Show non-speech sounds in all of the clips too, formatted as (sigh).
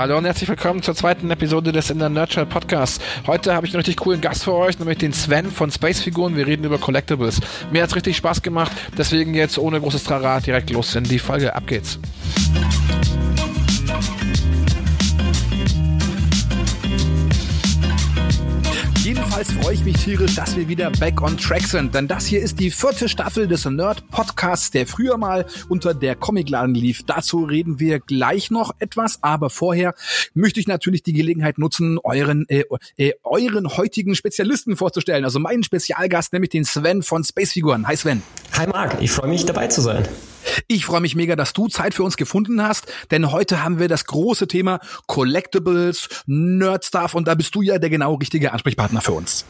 Hallo und herzlich willkommen zur zweiten Episode des In der Nurture Podcasts. Heute habe ich einen richtig coolen Gast für euch, nämlich den Sven von Space Figuren. Wir reden über Collectibles. Mir hat es richtig Spaß gemacht, deswegen jetzt ohne großes Trara direkt los in die Folge. Ab geht's. Jedenfalls freue ich mich tierisch, dass wir wieder back on track sind, denn das hier ist die vierte Staffel des Nerd Podcasts, der früher mal unter der Comicladen lief. Dazu reden wir gleich noch etwas, aber vorher möchte ich natürlich die Gelegenheit nutzen, euren äh, äh, euren heutigen Spezialisten vorzustellen, also meinen Spezialgast, nämlich den Sven von Spacefiguren. Hi Sven. Hi Marc, ich freue mich dabei zu sein. Ich freue mich mega, dass du Zeit für uns gefunden hast, denn heute haben wir das große Thema Collectibles, Nerd Stuff und da bist du ja der genau richtige Ansprechpartner für uns.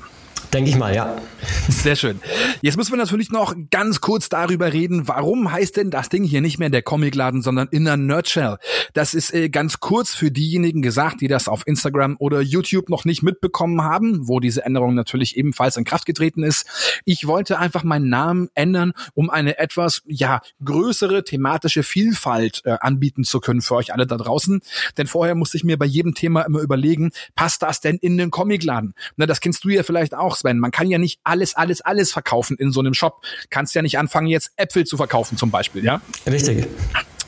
Denke ich mal, ja. Sehr schön. Jetzt müssen wir natürlich noch ganz kurz darüber reden, warum heißt denn das Ding hier nicht mehr der Comicladen, sondern Inner Nerdshell? Das ist äh, ganz kurz für diejenigen gesagt, die das auf Instagram oder YouTube noch nicht mitbekommen haben, wo diese Änderung natürlich ebenfalls in Kraft getreten ist. Ich wollte einfach meinen Namen ändern, um eine etwas, ja, größere thematische Vielfalt äh, anbieten zu können für euch alle da draußen. Denn vorher musste ich mir bei jedem Thema immer überlegen, passt das denn in den Comicladen? Na, das kennst du ja vielleicht auch Sven. Man kann ja nicht alles, alles, alles verkaufen in so einem Shop. Kannst ja nicht anfangen, jetzt Äpfel zu verkaufen zum Beispiel, ja? Richtig.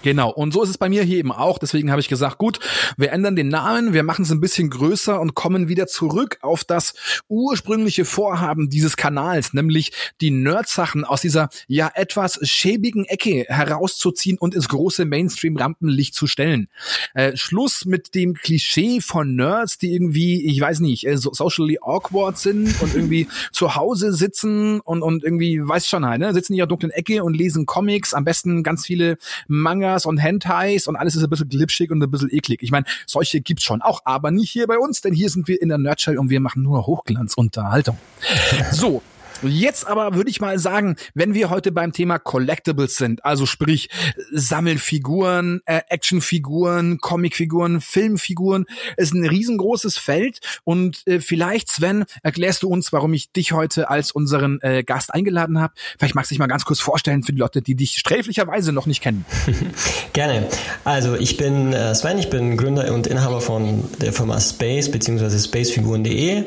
Genau, und so ist es bei mir hier eben auch. Deswegen habe ich gesagt, gut, wir ändern den Namen, wir machen es ein bisschen größer und kommen wieder zurück auf das ursprüngliche Vorhaben dieses Kanals, nämlich die Nerd-Sachen aus dieser ja etwas schäbigen Ecke herauszuziehen und ins große Mainstream-Rampenlicht zu stellen. Äh, Schluss mit dem Klischee von Nerds, die irgendwie, ich weiß nicht, äh, so socially awkward sind und (laughs) irgendwie zu Hause sitzen und, und irgendwie, weiß schon halt, ne, sitzen in ihrer dunklen Ecke und lesen Comics, am besten ganz viele Manga Mangas und Hentais und alles ist ein bisschen glitschig und ein bisschen eklig. Ich meine, solche gibt's schon auch, aber nicht hier bei uns, denn hier sind wir in der Nerdshell und wir machen nur Hochglanzunterhaltung. So, Jetzt aber würde ich mal sagen, wenn wir heute beim Thema Collectibles sind, also sprich Sammelfiguren, äh, Actionfiguren, Comicfiguren, Filmfiguren, ist ein riesengroßes Feld und äh, vielleicht Sven, erklärst du uns, warum ich dich heute als unseren äh, Gast eingeladen habe. Vielleicht magst du dich mal ganz kurz vorstellen für die Leute, die dich sträflicherweise noch nicht kennen. (laughs) Gerne. Also ich bin äh, Sven, ich bin Gründer und Inhaber von der Firma Space bzw. spacefiguren.de.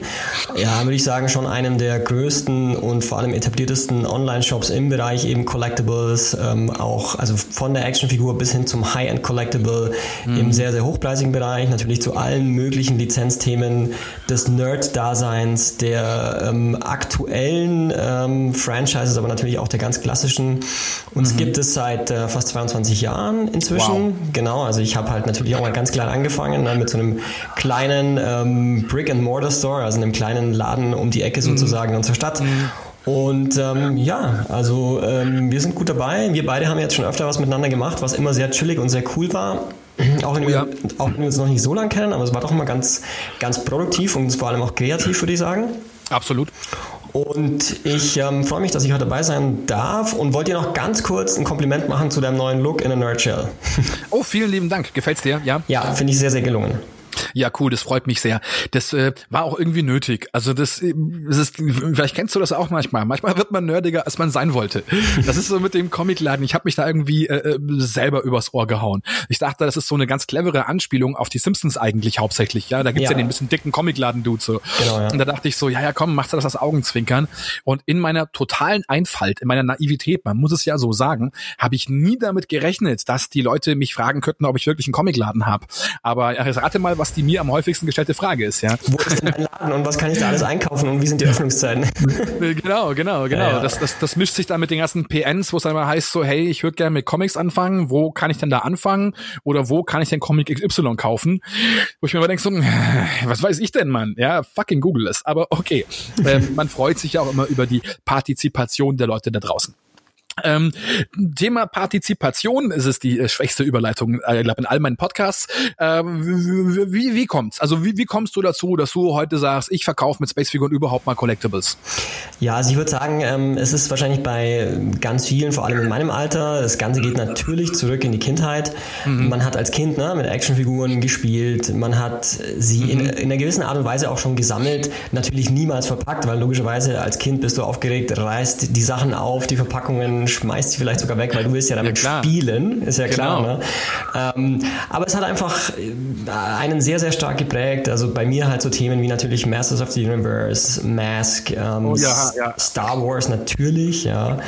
Ja, würde ich sagen, schon einem der größten und vor allem etabliertesten Online-Shops im Bereich eben Collectibles, ähm, auch also von der Actionfigur bis hin zum High-End Collectible mhm. im sehr, sehr hochpreisigen Bereich, natürlich zu allen möglichen Lizenzthemen des Nerd-Daseins, der ähm, aktuellen ähm, Franchises, aber natürlich auch der ganz klassischen. Uns mhm. gibt es seit äh, fast 22 Jahren inzwischen. Wow. Genau, also ich habe halt natürlich auch mal ganz klein angefangen ne, mit so einem kleinen ähm, Brick-and-Mortar-Store, also einem kleinen Laden um die Ecke mhm. sozusagen mhm. in unserer Stadt. Mhm. Und ähm, ja, also ähm, wir sind gut dabei. Wir beide haben jetzt schon öfter was miteinander gemacht, was immer sehr chillig und sehr cool war. Auch wenn, oh ja. wir, auch wenn wir uns noch nicht so lange kennen, aber es war doch immer ganz, ganz produktiv und vor allem auch kreativ, würde ich sagen. Absolut. Und ich ähm, freue mich, dass ich heute dabei sein darf und wollte dir noch ganz kurz ein Kompliment machen zu deinem neuen Look in a Nerdshell. Oh, vielen lieben Dank. Gefällt's dir? Ja. Ja, finde ich sehr, sehr gelungen. Ja, cool, das freut mich sehr. Das äh, war auch irgendwie nötig. Also das, äh, das ist, vielleicht kennst du das auch manchmal. Manchmal wird man nerdiger, als man sein wollte. Das ist so mit dem Comicladen. Ich habe mich da irgendwie äh, äh, selber übers Ohr gehauen. Ich dachte, das ist so eine ganz clevere Anspielung auf die Simpsons eigentlich hauptsächlich. Ja, da gibt's ja, ja den bisschen dicken Comicladen-Dude so. Genau, ja. Und da dachte ich so, ja, ja, komm, machst du das als Augenzwinkern. Und in meiner totalen Einfalt, in meiner Naivität, man muss es ja so sagen, habe ich nie damit gerechnet, dass die Leute mich fragen könnten, ob ich wirklich einen Comicladen habe. Aber ja, rate mal, was die mir am häufigsten gestellte Frage ist, ja. Wo ist denn mein Laden und was kann ich da alles einkaufen und wie sind die Öffnungszeiten? genau, genau, genau. Ja, ja. Das, das, das mischt sich dann mit den ganzen PNs, wo es dann immer heißt so, hey, ich würde gerne mit Comics anfangen, wo kann ich denn da anfangen? Oder wo kann ich denn Comic XY kaufen? Wo ich mir immer denke so, was weiß ich denn, Mann? Ja, fucking Google es. Aber okay. ähm, man freut sich ja auch immer über die Partizipation der Leute da draußen. Ähm, Thema Partizipation ist es die äh, schwächste Überleitung, äh, glaube in all meinen Podcasts. Ähm, wie, wie kommt's? Also wie, wie kommst du dazu, dass du heute sagst, ich verkaufe mit Spacefiguren überhaupt mal Collectibles? Ja, also ich würde sagen, ähm, es ist wahrscheinlich bei ganz vielen, vor allem in meinem Alter, das Ganze geht natürlich zurück in die Kindheit. Mhm. Man hat als Kind ne, mit Actionfiguren gespielt, man hat sie mhm. in, in einer gewissen Art und Weise auch schon gesammelt, natürlich niemals verpackt, weil logischerweise als Kind bist du aufgeregt, reißt die Sachen auf, die Verpackungen und schmeißt sie vielleicht sogar weg, weil du willst ja damit ja, spielen, ist ja klar. Genau. Ne? Ähm, aber es hat einfach äh, einen sehr, sehr stark geprägt. Also bei mir halt so Themen wie natürlich Masters of the Universe, Mask, ähm, oh, ja, ja. Star Wars natürlich, ja.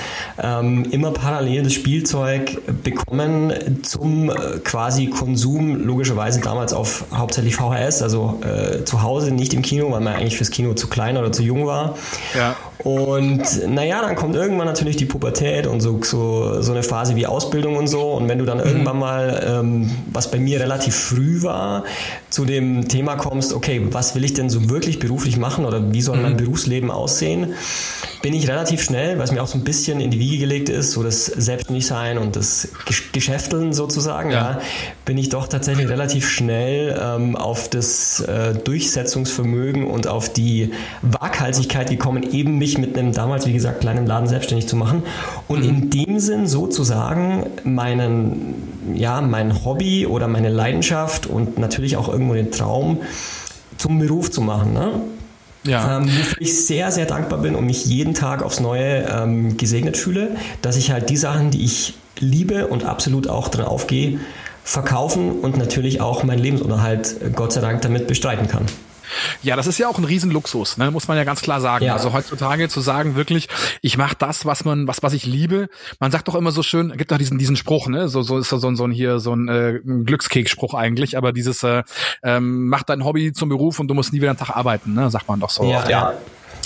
Ähm, immer parallel das Spielzeug bekommen zum äh, quasi Konsum, logischerweise damals auf hauptsächlich VHS, also äh, zu Hause, nicht im Kino, weil man eigentlich fürs Kino zu klein oder zu jung war. Ja. Und naja, dann kommt irgendwann natürlich die Pubertät und so, so, so eine Phase wie Ausbildung und so. Und wenn du dann mhm. irgendwann mal, ähm, was bei mir relativ früh war, zu dem Thema kommst, okay, was will ich denn so wirklich beruflich machen oder wie soll mein mhm. Berufsleben aussehen, bin ich relativ schnell, weil es mir auch so ein bisschen in die Wiege gelegt ist, so das Selbstständigsein und das Geschäfteln sozusagen, ja. ja bin ich doch tatsächlich relativ schnell ähm, auf das äh, Durchsetzungsvermögen und auf die Waghalsigkeit gekommen, eben mich mit einem damals, wie gesagt, kleinen Laden selbstständig zu machen und mhm. in dem Sinn sozusagen meinen, ja, mein Hobby oder meine Leidenschaft und natürlich auch irgendwo den Traum zum Beruf zu machen. Ne? Ja. Ähm, wofür ich sehr, sehr dankbar bin und mich jeden Tag aufs Neue ähm, gesegnet fühle, dass ich halt die Sachen, die ich liebe und absolut auch drin aufgehe, verkaufen und natürlich auch meinen Lebensunterhalt Gott sei Dank damit bestreiten kann. Ja, das ist ja auch ein Riesenluxus, ne? muss man ja ganz klar sagen. Ja. Also heutzutage zu sagen, wirklich, ich mache das, was man, was, was ich liebe. Man sagt doch immer so schön, gibt doch diesen, diesen Spruch, ne? So, so ist so, so, so ein hier so ein, äh, Glückskeksspruch eigentlich, aber dieses äh, ähm, mach dein Hobby zum Beruf und du musst nie wieder einen Tag arbeiten, ne? Sagt man doch so. Ja, ja.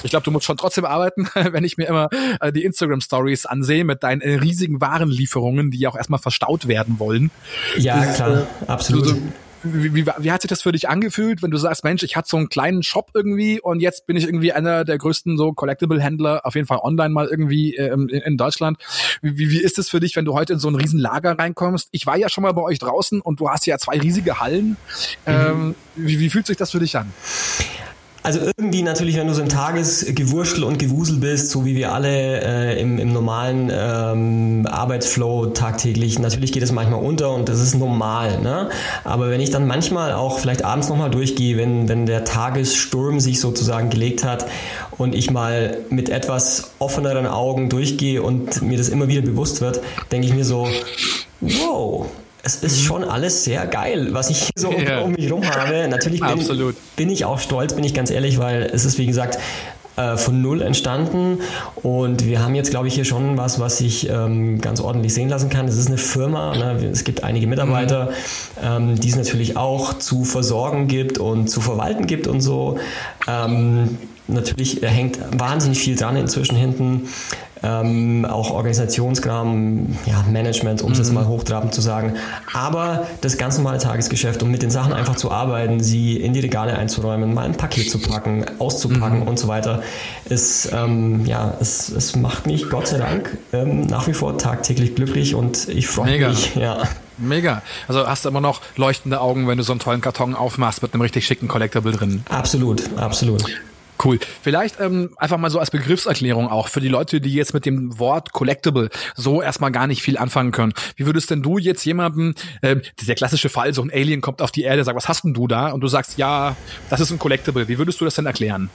Ich glaube, du musst schon trotzdem arbeiten, (laughs) wenn ich mir immer äh, die Instagram Stories ansehe mit deinen äh, riesigen Warenlieferungen, die ja auch erstmal verstaut werden wollen. Ja, klar, äh, absolut. Du, wie, wie, wie hat sich das für dich angefühlt, wenn du sagst, Mensch, ich hatte so einen kleinen Shop irgendwie und jetzt bin ich irgendwie einer der größten so Collectible-Händler, auf jeden Fall online mal irgendwie ähm, in, in Deutschland. Wie, wie ist es für dich, wenn du heute in so ein Riesenlager reinkommst? Ich war ja schon mal bei euch draußen und du hast ja zwei riesige Hallen. Mhm. Ähm, wie, wie fühlt sich das für dich an? Also irgendwie natürlich, wenn du so im Tagesgewurschtel und Gewusel bist, so wie wir alle äh, im, im normalen ähm, Arbeitsflow tagtäglich, natürlich geht es manchmal unter und das ist normal. Ne? Aber wenn ich dann manchmal auch vielleicht abends nochmal durchgehe, wenn, wenn der Tagessturm sich sozusagen gelegt hat und ich mal mit etwas offeneren Augen durchgehe und mir das immer wieder bewusst wird, denke ich mir so, wow, es ist mhm. schon alles sehr geil, was ich hier so (laughs) ja. um, mich herum habe. Natürlich bin, bin, ich auch stolz, bin ich ganz ehrlich, weil es ist, wie gesagt, äh, von null entstanden und wir haben jetzt, glaube ich, hier schon was, was sich ähm, ganz ordentlich sehen lassen kann. Es ist eine Firma, ne? es gibt einige Mitarbeiter, mhm. ähm, die es natürlich auch zu versorgen gibt und zu verwalten gibt und so. Ähm, natürlich hängt wahnsinnig viel dran inzwischen hinten ähm, auch Organisationskram, ja, Management, um es mhm. jetzt mal hochtrabend zu sagen. Aber das ganz normale Tagesgeschäft, um mit den Sachen einfach zu arbeiten, sie in die Regale einzuräumen, mal ein Paket zu packen, auszupacken mhm. und so weiter, ist, ähm, ja, es, es macht mich Gott sei Dank ähm, nach wie vor tagtäglich glücklich und ich freue mich, ja. Mega. Also hast du immer noch leuchtende Augen, wenn du so einen tollen Karton aufmachst mit einem richtig schicken Collectible drin. Absolut, absolut. Cool. Vielleicht ähm, einfach mal so als Begriffserklärung auch für die Leute, die jetzt mit dem Wort Collectible so erstmal gar nicht viel anfangen können. Wie würdest denn du jetzt jemandem, äh, der klassische Fall, so ein Alien kommt auf die Erde, sagt, was hast denn du da? Und du sagst, ja, das ist ein Collectible. Wie würdest du das denn erklären?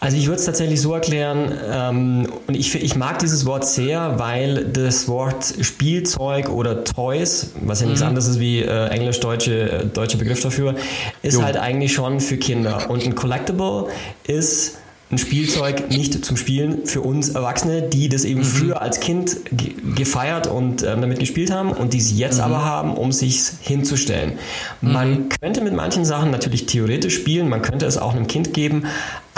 Also ich würde es tatsächlich so erklären, ähm, und ich, ich mag dieses Wort sehr, weil das Wort Spielzeug oder Toys, was ja nichts mhm. anderes ist wie äh, englisch-deutsche äh, deutsche Begriff dafür, ist jo. halt eigentlich schon für Kinder. Und ein Collectible ist ein Spielzeug nicht zum Spielen für uns Erwachsene, die das eben mhm. früher als Kind ge gefeiert und ähm, damit gespielt haben und die sie jetzt mhm. aber haben, um sich hinzustellen. Mhm. Man könnte mit manchen Sachen natürlich theoretisch spielen, man könnte es auch einem Kind geben,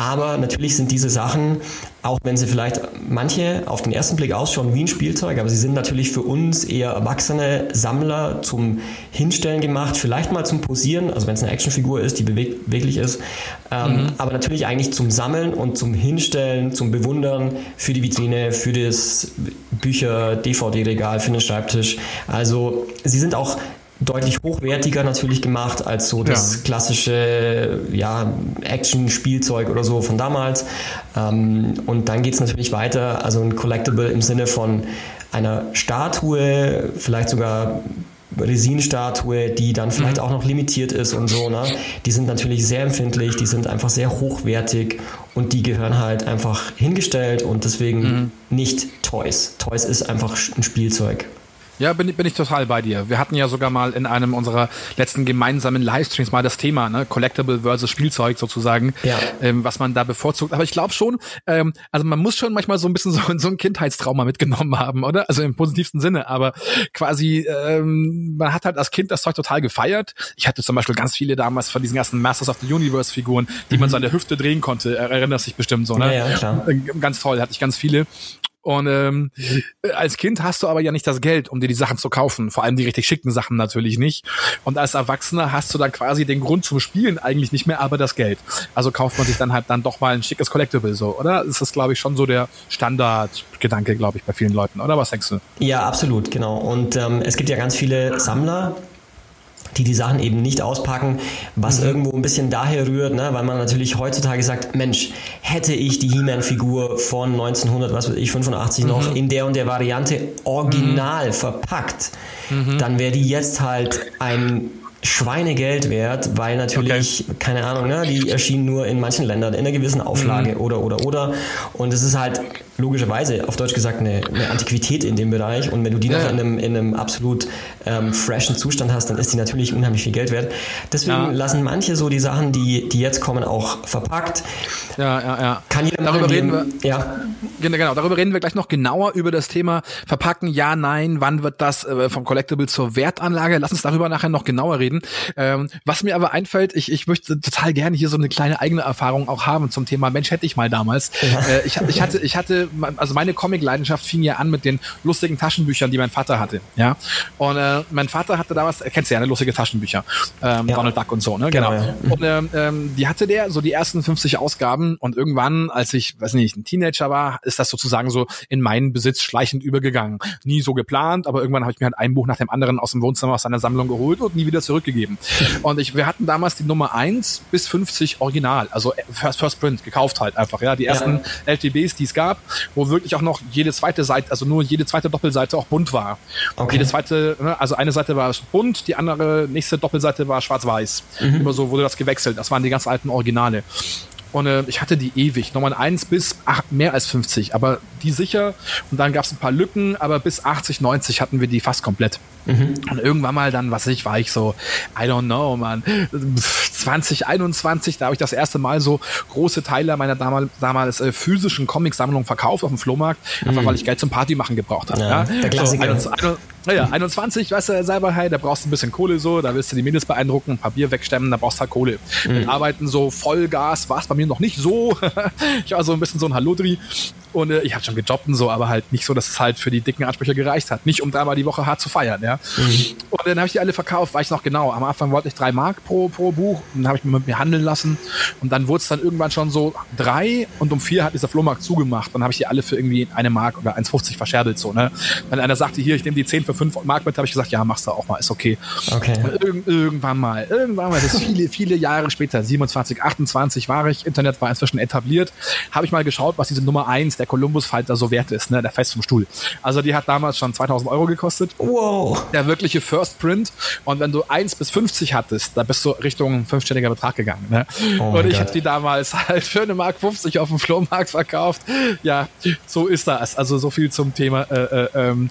aber natürlich sind diese Sachen, auch wenn sie vielleicht manche auf den ersten Blick ausschauen wie ein Spielzeug, aber sie sind natürlich für uns eher erwachsene Sammler zum Hinstellen gemacht, vielleicht mal zum Posieren, also wenn es eine Actionfigur ist, die beweglich ist, ähm, mhm. aber natürlich eigentlich zum Sammeln und zum Hinstellen, zum Bewundern für die Vitrine, für das Bücher, DVD-Regal, für den Schreibtisch. Also sie sind auch deutlich hochwertiger natürlich gemacht als so das ja. klassische ja, Action-Spielzeug oder so von damals. Ähm, und dann geht es natürlich weiter, also ein Collectible im Sinne von einer Statue, vielleicht sogar Resinstatue, die dann vielleicht mhm. auch noch limitiert ist und so, ne? Die sind natürlich sehr empfindlich, die sind einfach sehr hochwertig und die gehören halt einfach hingestellt und deswegen mhm. nicht Toys. Toys ist einfach ein Spielzeug. Ja, bin, bin ich total bei dir. Wir hatten ja sogar mal in einem unserer letzten gemeinsamen Livestreams mal das Thema, ne? Collectible versus Spielzeug sozusagen, ja. ähm, was man da bevorzugt. Aber ich glaube schon, ähm, also man muss schon manchmal so ein bisschen so, so ein Kindheitstrauma mitgenommen haben, oder? Also im positivsten Sinne. Aber quasi, ähm, man hat halt als Kind das Zeug total gefeiert. Ich hatte zum Beispiel ganz viele damals von diesen ganzen Masters of the Universe Figuren, die mhm. man so an der Hüfte drehen konnte. Erinnert sich bestimmt so, ne? Ja, ja, klar. Äh, ganz toll, hatte ich ganz viele. Und ähm, als Kind hast du aber ja nicht das Geld, um dir die Sachen zu kaufen. Vor allem die richtig schicken Sachen natürlich nicht. Und als Erwachsener hast du dann quasi den Grund zum Spielen eigentlich nicht mehr, aber das Geld. Also kauft man sich dann halt dann doch mal ein schickes Collectible so, oder? Das ist, glaube ich, schon so der Standardgedanke, glaube ich, bei vielen Leuten, oder? Was denkst du? Ja, absolut, genau. Und ähm, es gibt ja ganz viele Sammler, die die Sachen eben nicht auspacken, was mhm. irgendwo ein bisschen daher rührt, ne? weil man natürlich heutzutage sagt, Mensch, hätte ich die He-Man-Figur von 1900, was weiß ich, 85 mhm. noch in der und der Variante original mhm. verpackt, mhm. dann wäre die jetzt halt ein Schweinegeld wert, weil natürlich, okay. keine Ahnung, ne, die erschienen nur in manchen Ländern in einer gewissen Auflage mhm. oder oder oder. Und es ist halt logischerweise, auf Deutsch gesagt, eine, eine Antiquität in dem Bereich. Und wenn du die ja. noch in einem, in einem absolut ähm, freshen Zustand hast, dann ist die natürlich unheimlich viel Geld wert. Deswegen ja. lassen manche so die Sachen, die, die jetzt kommen, auch verpackt. Ja, ja, ja. Kann jeder darüber reden wir, ja. Genau, genau, darüber reden wir gleich noch genauer über das Thema Verpacken, ja, nein, wann wird das äh, vom Collectible zur Wertanlage? Lass uns darüber nachher noch genauer reden. Ähm, was mir aber einfällt, ich, ich möchte total gerne hier so eine kleine eigene Erfahrung auch haben zum Thema Mensch hätte ich mal damals. Ja. Äh, ich, ich hatte, ich hatte also meine Comic-Leidenschaft fing ja an mit den lustigen Taschenbüchern, die mein Vater hatte. Ja. Und äh, mein Vater hatte damals, äh, kennst du ja, ne, lustige Taschenbücher. Ähm, ja. Donald Duck und so, ne? Genau. genau ja. Und ähm, ähm, die hatte der, so die ersten 50 Ausgaben und irgendwann, als ich, weiß nicht, ein Teenager war, ist das sozusagen so in meinen Besitz schleichend übergegangen. Nie so geplant, aber irgendwann habe ich mir halt ein Buch nach dem anderen aus dem Wohnzimmer aus seiner Sammlung geholt und nie wieder zurückgegeben. Und ich, wir hatten damals die Nummer 1 bis 50 original, also First, First Print, gekauft halt einfach, ja. Die ersten ja. LTBs, die es gab, wo wirklich auch noch jede zweite Seite, also nur jede zweite Doppelseite auch bunt war. Okay. Jede zweite, ne, also eine Seite war bunt, die andere nächste Doppelseite war schwarz-weiß. Mhm. Immer so wurde das gewechselt. Das waren die ganz alten Originale. Und äh, ich hatte die ewig, Nummer 1 bis ach, mehr als 50, aber die sicher. Und dann gab es ein paar Lücken, aber bis 80, 90 hatten wir die fast komplett. Mhm. Und irgendwann mal dann, was ich, war ich so, I don't know, man, 2021, da habe ich das erste Mal so große Teile meiner damals, damals äh, physischen Comicsammlung verkauft auf dem Flohmarkt, einfach mhm. weil ich Geld zum Party machen gebraucht habe. Ja, ja. Der Klassiker. So, naja, 21, weißt du, hey, da brauchst du ein bisschen Kohle so, da willst du die Mädels beeindrucken, ein paar Bier wegstemmen, da brauchst du halt Kohle. Mhm. Mit Arbeiten so Vollgas war es bei mir noch nicht so. (laughs) ich war so ein bisschen so ein Hallodri und äh, ich hatte schon gejobbt und so, aber halt nicht so, dass es halt für die dicken Ansprüche gereicht hat. Nicht um dreimal die Woche hart zu feiern, ja. Mhm. Und dann habe ich die alle verkauft, weiß ich noch genau. Am Anfang wollte ich drei Mark pro, pro Buch und dann habe ich mit mir handeln lassen. Und dann wurde es dann irgendwann schon so drei und um vier hat dieser Flohmarkt zugemacht. Dann habe ich die alle für irgendwie eine Mark oder 1,50 verscherbelt, so, ne. Wenn einer sagte, hier, ich nehme die zehn für fünf Mark mit, habe ich gesagt, ja, machst du auch mal, ist okay. Okay. Ir irgendwann mal, irgendwann mal, das ist viele, viele Jahre später, 27, 28 war ich, Internet war inzwischen etabliert, habe ich mal geschaut, was diese Nummer eins der Columbus Fighter so wert ist, ne, der Fest vom Stuhl. Also die hat damals schon 2000 Euro gekostet. Wow. Der wirkliche First Print. Und wenn du 1 bis 50 hattest, da bist du Richtung fünfstelliger Betrag gegangen. Ne? Oh und ich habe die damals (laughs) halt für eine Mark 50 auf dem Flohmarkt verkauft. Ja, so ist das. Also so viel zum Thema, äh, äh, ähm,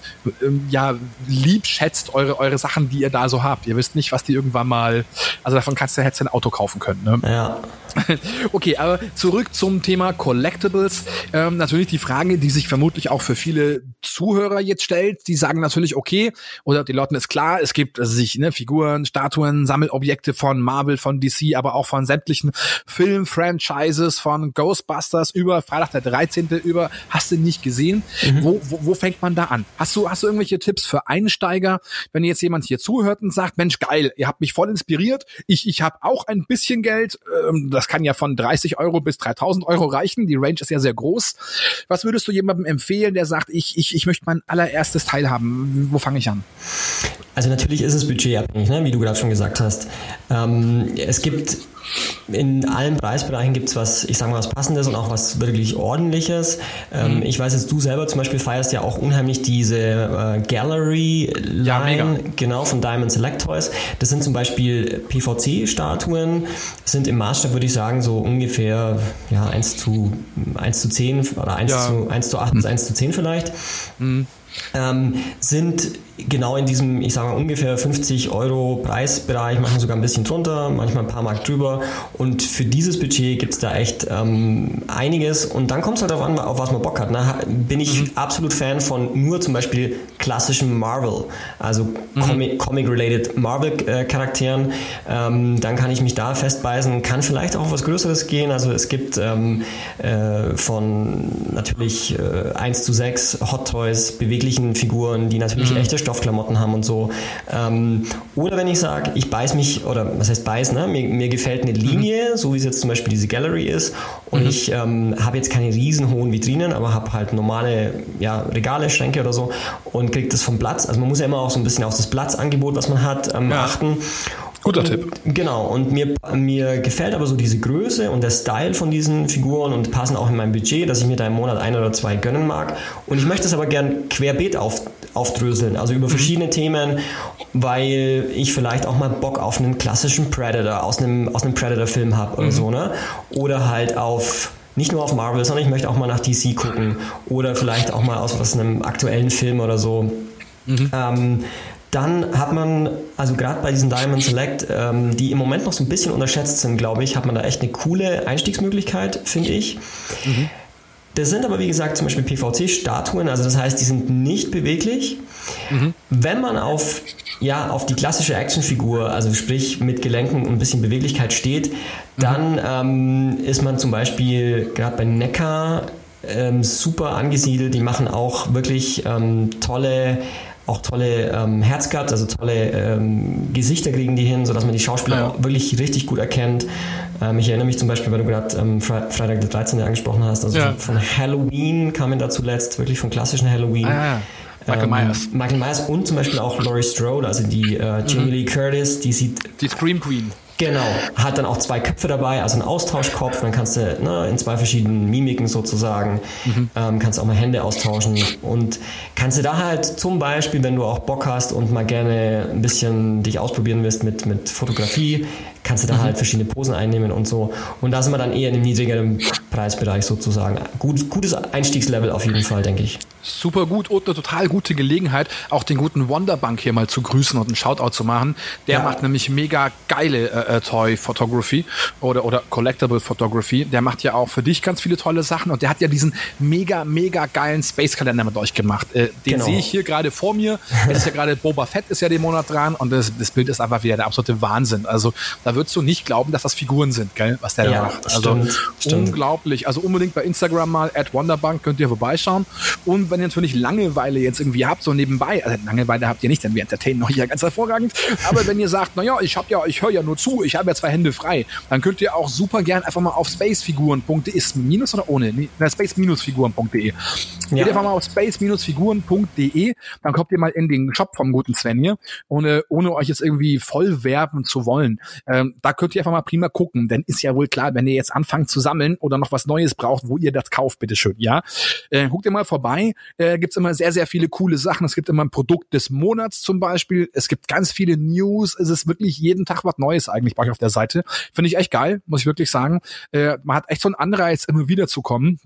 ja, lieb schätzt eure, eure Sachen, die ihr da so habt. Ihr wisst nicht, was die irgendwann mal, also davon kannst du jetzt ein Auto kaufen können. Ne? Ja. (laughs) Okay, aber zurück zum Thema Collectibles. Ähm, natürlich die Frage, die sich vermutlich auch für viele Zuhörer jetzt stellt. Die sagen natürlich, okay, oder die Leuten ist klar, es gibt also sich ne, Figuren, Statuen, Sammelobjekte von Marvel, von DC, aber auch von sämtlichen Film-Franchises, von Ghostbusters über Freitag der 13. über, hast du nicht gesehen. Mhm. Wo, wo, wo fängt man da an? Hast du, hast du irgendwelche Tipps für Einsteiger, wenn jetzt jemand hier zuhört und sagt, Mensch, geil, ihr habt mich voll inspiriert, ich, ich habe auch ein bisschen Geld, ähm, das kann ja von 30 Euro bis 3000 Euro reichen, die Range ist ja sehr groß. Was würdest du jemandem empfehlen, der sagt, ich, ich, ich möchte mein allererstes Teil haben? Wo fange ich an? Also natürlich ist es budgetabhängig, ne? wie du gerade schon gesagt hast. Ähm, es gibt in allen Preisbereichen gibt es was, ich sage mal, was Passendes und auch was wirklich Ordentliches. Ähm, mhm. Ich weiß jetzt, du selber zum Beispiel feierst ja auch unheimlich diese äh, Gallery-Line, ja, genau, von Diamond Select Toys. Das sind zum Beispiel PVC-Statuen, sind im Maßstab, würde ich sagen, so ungefähr ja, 1 zu 1 zu 10 oder 1 ja. zu 1 zu 8 mhm. bis 1 zu 10 vielleicht. Mhm. Ähm, sind genau in diesem, ich sage mal, ungefähr 50 Euro Preisbereich, manchmal sogar ein bisschen drunter, manchmal ein paar Mark drüber. Und für dieses Budget gibt es da echt ähm, einiges. Und dann kommt es halt darauf an, auf was man Bock hat. Ne? Bin ich mhm. absolut Fan von nur zum Beispiel klassischen Marvel, also mhm. Comic-related Marvel-Charakteren. Ähm, dann kann ich mich da festbeißen, kann vielleicht auch was Größeres gehen. Also es gibt ähm, äh, von natürlich äh, 1 zu 6 Hot Toys, beweglichen Figuren, die natürlich mhm. echte Stoffklamotten haben und so. Ähm, oder wenn ich sage, ich beiß mich, oder was heißt beiß, ne? mir, mir gefällt eine Linie, mhm. so wie es jetzt zum Beispiel diese Gallery ist, und mhm. ich ähm, habe jetzt keine riesen hohen Vitrinen, aber habe halt normale ja, Regale, Schränke oder so und kriege das vom Platz. Also man muss ja immer auch so ein bisschen auf das Platzangebot, was man hat, ähm, ja. achten. Guter und, Tipp. Genau, und mir, mir gefällt aber so diese Größe und der Style von diesen Figuren und passen auch in mein Budget, dass ich mir da im Monat ein oder zwei gönnen mag. Und ich möchte es aber gern querbeet auf, aufdröseln, also über mhm. verschiedene Themen, weil ich vielleicht auch mal Bock auf einen klassischen Predator aus einem, aus einem Predator-Film habe oder mhm. so, ne? Oder halt auf nicht nur auf Marvel, sondern ich möchte auch mal nach DC gucken oder vielleicht auch mal aus was einem aktuellen Film oder so. Mhm. Ähm, dann hat man, also gerade bei diesen Diamond Select, ähm, die im Moment noch so ein bisschen unterschätzt sind, glaube ich, hat man da echt eine coole Einstiegsmöglichkeit, finde ich. Mhm. Das sind aber, wie gesagt, zum Beispiel PVC-Statuen, also das heißt, die sind nicht beweglich. Mhm. Wenn man auf, ja, auf die klassische Actionfigur, also sprich mit Gelenken und ein bisschen Beweglichkeit steht, dann mhm. ähm, ist man zum Beispiel gerade bei Neckar ähm, super angesiedelt. Die machen auch wirklich ähm, tolle auch tolle ähm, Herzcuts, also tolle ähm, Gesichter kriegen die hin, sodass man die Schauspieler ja. wirklich richtig gut erkennt. Ähm, ich erinnere mich zum Beispiel, weil du gerade ähm, Fre Freitag der 13. angesprochen hast, also ja. von Halloween kamen da zuletzt, wirklich von klassischen Halloween. Ah. Michael ähm, Myers. Michael Myers und zum Beispiel auch Laurie Strode, also die äh, Jamie mhm. Lee Curtis, die sieht. Die Scream Queen. Genau, hat dann auch zwei Köpfe dabei, also einen Austauschkopf, dann kannst du ne, in zwei verschiedenen Mimiken sozusagen, mhm. ähm, kannst auch mal Hände austauschen und kannst du da halt zum Beispiel, wenn du auch Bock hast und mal gerne ein bisschen dich ausprobieren willst mit, mit Fotografie, kannst du da mhm. halt verschiedene Posen einnehmen und so. Und da sind wir dann eher in einem niedrigeren Preisbereich sozusagen. Gut, gutes Einstiegslevel auf jeden Fall, denke ich. Super gut und eine total gute Gelegenheit, auch den guten Wonderbank hier mal zu grüßen und einen Shoutout zu machen. Der ja. macht nämlich mega geile äh, äh, Toy Photography oder, oder Collectible Photography. Der macht ja auch für dich ganz viele tolle Sachen und der hat ja diesen mega, mega geilen Space Kalender mit euch gemacht. Äh, den genau. sehe ich hier gerade vor mir. Es ist ja gerade (laughs) Boba Fett ist ja den Monat dran und das, das Bild ist einfach wieder der absolute Wahnsinn. Also da würdest du nicht glauben, dass das Figuren sind, gell, was der ja, da macht. Also stimmt, unglaublich. Also unbedingt bei Instagram mal at Wonderbank könnt ihr vorbeischauen und wenn ihr natürlich Langeweile jetzt irgendwie habt, so nebenbei, also Langeweile habt ihr nicht, denn wir entertainen noch hier ganz hervorragend, aber wenn ihr sagt, naja, ich hab ja, ich höre ja nur zu, ich habe ja zwei Hände frei, dann könnt ihr auch super gern einfach mal auf spacefiguren.de, ist minus oder ohne? space-figuren.de. Ja. Geht einfach mal auf space-figuren.de, dann kommt ihr mal in den Shop vom guten Sven hier, ohne, ohne euch jetzt irgendwie voll werben zu wollen. Ähm, da könnt ihr einfach mal prima gucken, denn ist ja wohl klar, wenn ihr jetzt anfangt zu sammeln oder noch was Neues braucht, wo ihr das kauft, bitteschön, ja. Äh, guckt ihr mal vorbei, äh, gibt's immer sehr, sehr viele coole Sachen. Es gibt immer ein Produkt des Monats zum Beispiel. Es gibt ganz viele News. Es ist wirklich jeden Tag was Neues eigentlich bei euch auf der Seite. Finde ich echt geil, muss ich wirklich sagen. Äh, man hat echt so einen Anreiz, immer wieder zu kommen.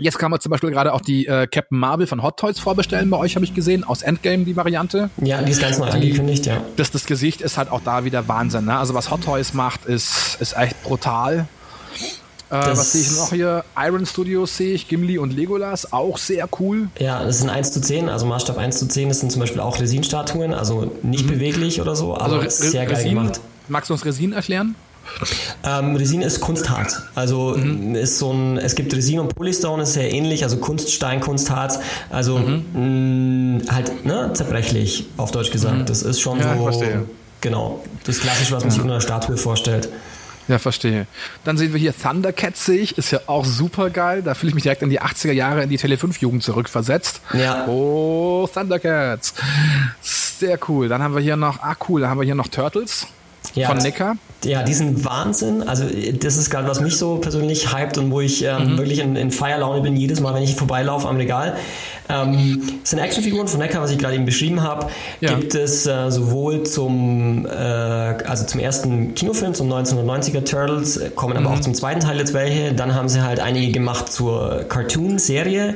Jetzt kann man zum Beispiel gerade auch die äh, Captain Marvel von Hot Toys vorbestellen bei euch, habe ich gesehen, aus Endgame die Variante. Ja, die ist ganz neu angekündigt, ja. Das, das Gesicht ist halt auch da wieder Wahnsinn. Ne? Also was Hot Toys macht, ist, ist echt brutal. Äh, was sehe ich noch hier? Iron Studios sehe ich, Gimli und Legolas, auch sehr cool. Ja, das sind 1 zu 10, also Maßstab 1 zu 10, das sind zum Beispiel auch Resin-Statuen, also nicht mhm. beweglich oder so, aber also sehr geil Resin, gemacht. Magst du uns Resin erklären? Ähm, Resin ist Kunstharz. Also mhm. ist so ein, es gibt Resin und Polystone, ist sehr ähnlich, also Kunststein, Kunstharz, also mhm. mh, halt ne, zerbrechlich, auf Deutsch gesagt. Mhm. Das ist schon ja, so. Genau, das Klassische, was man sich unter einer Statue vorstellt. Ja, verstehe. Dann sehen wir hier Thundercats sehe ich, ist ja auch super geil. Da fühle ich mich direkt in die 80er Jahre in die Tele 5 Jugend zurückversetzt. Ja. Oh, Thundercats. Sehr cool. Dann haben wir hier noch, ah cool, dann haben wir hier noch Turtles. ja, von Neckar. Ja, diesen Wahnsinn. Also das ist gerade, was mich so persönlich hypt und wo ich ähm, mhm. wirklich in, in Feierlaune bin, jedes Mal, wenn ich vorbeilaufe am Regal. Ähm, das sind Actionfiguren von Neckar, was ich gerade eben beschrieben habe. Ja. Gibt es äh, sowohl zum, äh, also zum ersten Kinofilm, zum 1990er Turtles, kommen aber mhm. auch zum zweiten Teil jetzt welche. Dann haben sie halt einige gemacht zur Cartoon-Serie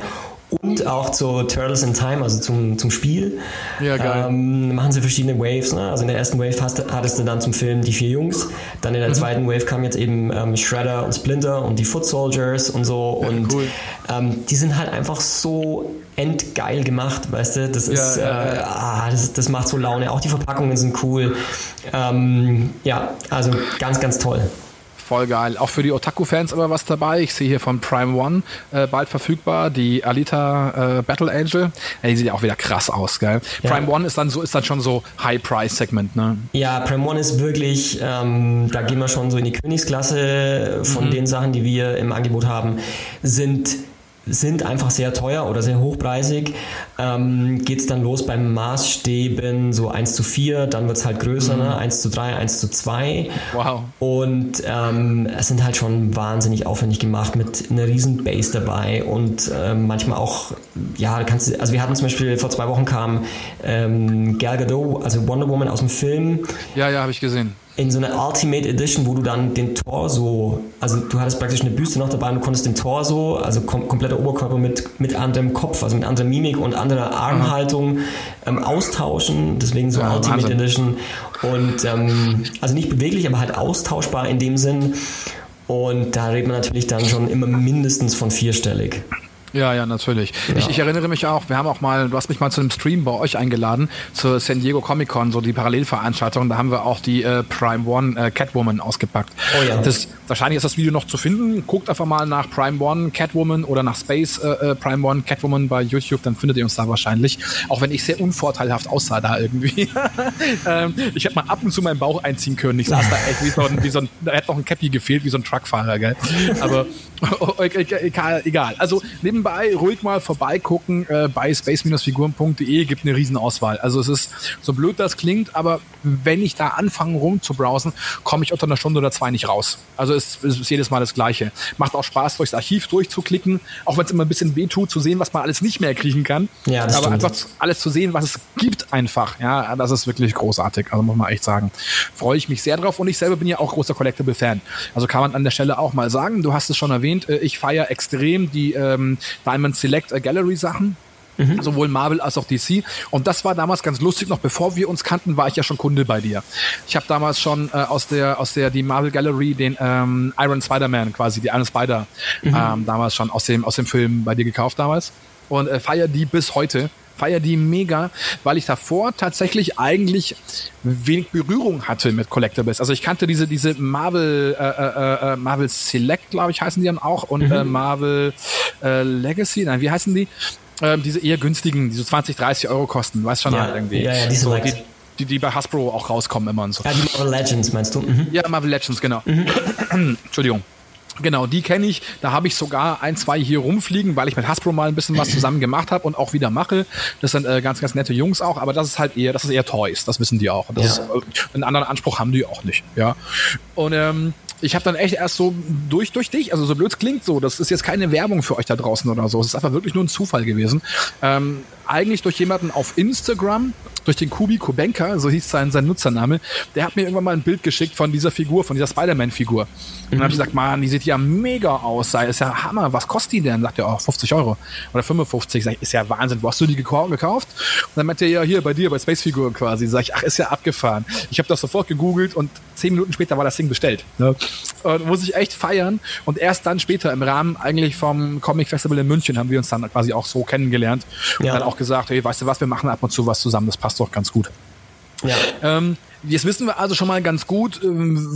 und auch zu Turtles in Time, also zum, zum Spiel. Ja, geil. Ähm, machen sie verschiedene Waves. Ne? Also in der ersten Wave hast, hattest du dann zum Film die vier Jungs. Dann in der mhm. zweiten Wave kam jetzt eben ähm, Shredder und Splinter und die Foot Soldiers und so. Ja, und cool. ähm, die sind halt einfach so endgeil gemacht, weißt du? Das ist, ja, ja, äh, ah, das, das macht so Laune. Auch die Verpackungen sind cool. Ähm, ja, also ganz, ganz toll. Voll geil. Auch für die Otaku-Fans immer was dabei. Ich sehe hier von Prime One äh, bald verfügbar die Alita äh, Battle Angel. Ja, die sieht ja auch wieder krass aus, geil. Ja. Prime One ist dann so, ist dann schon so High-Price-Segment, ne? Ja, Prime One ist wirklich, ähm, da gehen wir schon so in die Königsklasse von mhm. den Sachen, die wir im Angebot haben, sind sind einfach sehr teuer oder sehr hochpreisig. Ähm, Geht es dann los beim Maßstäben so 1 zu 4, dann wird es halt größer, mhm. ne? 1 zu 3, 1 zu 2. Wow. Und ähm, es sind halt schon wahnsinnig aufwendig gemacht mit einer riesen Base dabei und ähm, manchmal auch, ja, kannst du, also wir hatten zum Beispiel vor zwei Wochen kam ähm, Gal Gadot, also Wonder Woman aus dem Film. Ja, ja, habe ich gesehen in so einer Ultimate Edition, wo du dann den Torso, also du hattest praktisch eine Büste noch dabei und du konntest den Torso, also kom kompletter Oberkörper mit, mit anderem Kopf, also mit anderer Mimik und anderer Armhaltung ähm, austauschen. Deswegen so ja, Ultimate Wahnsinn. Edition. Und ähm, also nicht beweglich, aber halt austauschbar in dem Sinn. Und da redet man natürlich dann schon immer mindestens von vierstellig. Ja, ja, natürlich. Ja. Ich, ich erinnere mich auch, wir haben auch mal, du hast mich mal zu einem Stream bei euch eingeladen, zur San Diego Comic Con, so die Parallelveranstaltung, da haben wir auch die äh, Prime One äh, Catwoman ausgepackt. Oh ja. Das, wahrscheinlich ist das Video noch zu finden. Guckt einfach mal nach Prime One Catwoman oder nach Space äh, äh Prime One Catwoman bei YouTube, dann findet ihr uns da wahrscheinlich. Auch wenn ich sehr unvorteilhaft aussah da irgendwie. (laughs) ähm, ich hätte mal ab und zu meinen Bauch einziehen können. Ich saß da echt wie so ein, wie so ein da hätte noch ein Cappy gefehlt, wie so ein Truckfahrer, gell? Aber (laughs) egal. Also neben nebenbei ruhig mal vorbeigucken äh, bei space-figuren.de, gibt eine Riesenauswahl. Also es ist so blöd das klingt, aber wenn ich da anfange rum zu browsen, komme ich unter einer Stunde oder zwei nicht raus. Also es, es ist jedes Mal das Gleiche. Macht auch Spaß, durchs Archiv durchzuklicken, auch wenn es immer ein bisschen weh tut, zu sehen, was man alles nicht mehr kriegen kann. Ja, das aber stimmt. einfach alles zu sehen, was es gibt einfach. Ja, das ist wirklich großartig. Also muss man echt sagen. Freue ich mich sehr drauf und ich selber bin ja auch großer Collectible-Fan. Also kann man an der Stelle auch mal sagen, du hast es schon erwähnt, äh, ich feiere extrem die ähm, Diamond Select Gallery Sachen. Mhm. Sowohl Marvel als auch DC. Und das war damals ganz lustig. Noch bevor wir uns kannten, war ich ja schon Kunde bei dir. Ich habe damals schon äh, aus der aus der die Marvel Gallery den ähm, Iron Spider-Man quasi, die Iron Spider, mhm. ähm, damals schon aus dem aus dem Film bei dir gekauft damals und äh, feier die bis heute feier die mega, weil ich davor tatsächlich eigentlich wenig Berührung hatte mit Collectibles. Also ich kannte diese diese Marvel äh, äh, äh Marvel Select, glaube ich, heißen die dann auch und mhm. äh, Marvel äh, Legacy, nein, wie heißen die? Äh, diese eher günstigen, die so 20, 30 Euro kosten, weißt schon ja, halt irgendwie. Ja, ja, die, so, die, die, die bei Hasbro auch rauskommen immer und so. Ja, die Marvel Legends meinst du? Mhm. Ja, Marvel Legends, genau. Mhm. (clears throat) Entschuldigung. Genau, die kenne ich. Da habe ich sogar ein, zwei hier rumfliegen, weil ich mit Hasbro mal ein bisschen was zusammen gemacht habe und auch wieder mache. Das sind äh, ganz, ganz nette Jungs auch, aber das ist halt eher, das ist eher Toys, das wissen die auch. Ja. ist, äh, einen anderen Anspruch haben die auch nicht. Ja. Und ähm, ich habe dann echt erst so durch durch dich, also so blöd klingt so, das ist jetzt keine Werbung für euch da draußen oder so. Es ist einfach wirklich nur ein Zufall gewesen. Ähm, eigentlich durch jemanden auf Instagram, durch den Kubi Kubenka, so hieß sein, sein Nutzername, der hat mir irgendwann mal ein Bild geschickt von dieser Figur, von dieser Spider-Man-Figur. Und dann habe ich gesagt, man, die sieht ja mega aus, sei ist ja Hammer, was kostet die denn? Sagt er, oh, 50 Euro oder 55. Sag ich, ist ja Wahnsinn, wo hast du die gekauft? Und dann meinte er, ja, hier bei dir, bei Space Figur quasi. Sag ich, ach, ist ja abgefahren. Ich habe das sofort gegoogelt und zehn Minuten später war das Ding bestellt. Ne? Und muss ich echt feiern. Und erst dann später im Rahmen eigentlich vom Comic Festival in München haben wir uns dann quasi auch so kennengelernt. Und ja. dann auch gesagt, hey, weißt du was, wir machen ab und zu was zusammen, das passt doch ganz gut. Ja. Ähm, Jetzt wissen wir also schon mal ganz gut, ähm,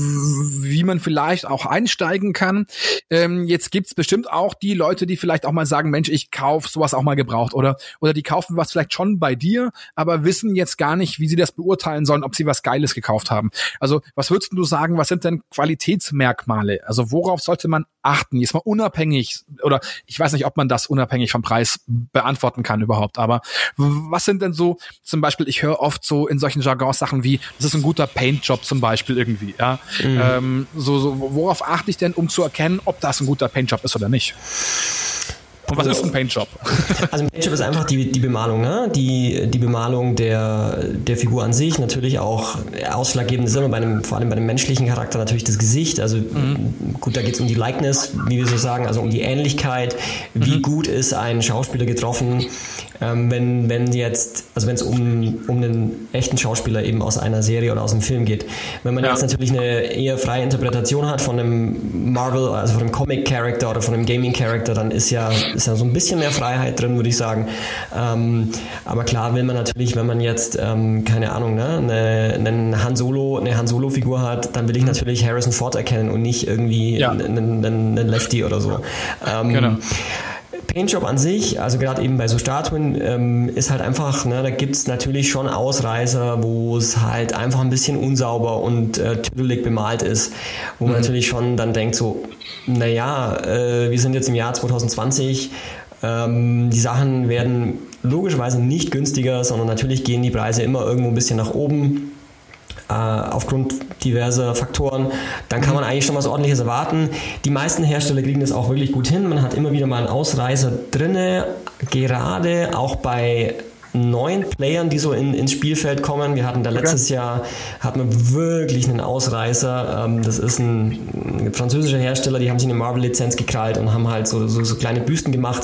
wie man vielleicht auch einsteigen kann. Ähm, jetzt gibt's bestimmt auch die Leute, die vielleicht auch mal sagen, Mensch, ich kauf sowas auch mal gebraucht oder oder die kaufen was vielleicht schon bei dir, aber wissen jetzt gar nicht, wie sie das beurteilen sollen, ob sie was Geiles gekauft haben. Also was würdest du sagen, was sind denn Qualitätsmerkmale? Also worauf sollte man achten? Jetzt mal unabhängig oder ich weiß nicht, ob man das unabhängig vom Preis beantworten kann überhaupt, aber was sind denn so zum Beispiel, ich höre oft so in solchen Jargons Sachen wie, das ist ein guter Paintjob zum Beispiel irgendwie, ja. Mhm. Ähm, so, so, worauf achte ich denn, um zu erkennen, ob das ein guter Paintjob ist oder nicht? Und was ist ein Paintjob? (laughs) Also ein Paintjob ist einfach die, die Bemalung, ne? Die, die Bemalung der, der Figur an sich, natürlich auch ausschlaggebend ist immer bei einem, vor allem bei dem menschlichen Charakter natürlich das Gesicht. Also mhm. gut, da geht es um die Likeness, wie wir so sagen, also um die Ähnlichkeit. Wie mhm. gut ist ein Schauspieler getroffen? Ähm, wenn, wenn jetzt, also wenn es um, um einen echten Schauspieler eben aus einer Serie oder aus einem Film geht. Wenn man ja. jetzt natürlich eine eher freie Interpretation hat von einem Marvel, also von einem Comic-Character oder von einem Gaming-Character, dann ist ja, ist ja so ein bisschen mehr Freiheit drin, würde ich sagen. Ähm, aber klar will man natürlich, wenn man jetzt, ähm, keine Ahnung, ne, eine, einen Han Solo, eine Han Solo-Figur hat, dann will ich mhm. natürlich Harrison Ford erkennen und nicht irgendwie ja. einen, einen, einen Lefty oder so. Ähm, genau. Paintjob an sich, also gerade eben bei so Statuen, ähm, ist halt einfach, ne, da gibt es natürlich schon Ausreißer, wo es halt einfach ein bisschen unsauber und äh, tüdelig bemalt ist, wo man mhm. natürlich schon dann denkt so, naja, äh, wir sind jetzt im Jahr 2020, ähm, die Sachen werden logischerweise nicht günstiger, sondern natürlich gehen die Preise immer irgendwo ein bisschen nach oben äh, aufgrund diverser Faktoren, dann kann man eigentlich schon was ordentliches erwarten. Die meisten Hersteller kriegen das auch wirklich gut hin. Man hat immer wieder mal einen Ausreißer drinne, gerade auch bei neuen Playern, die so in, ins Spielfeld kommen. Wir hatten da letztes. Jahr hatten wir wirklich einen Ausreißer. Ähm, das ist ein, ein, französischer Hersteller, die haben sich eine Marvel-Lizenz gekrallt und haben halt so, so, so, kleine Büsten gemacht.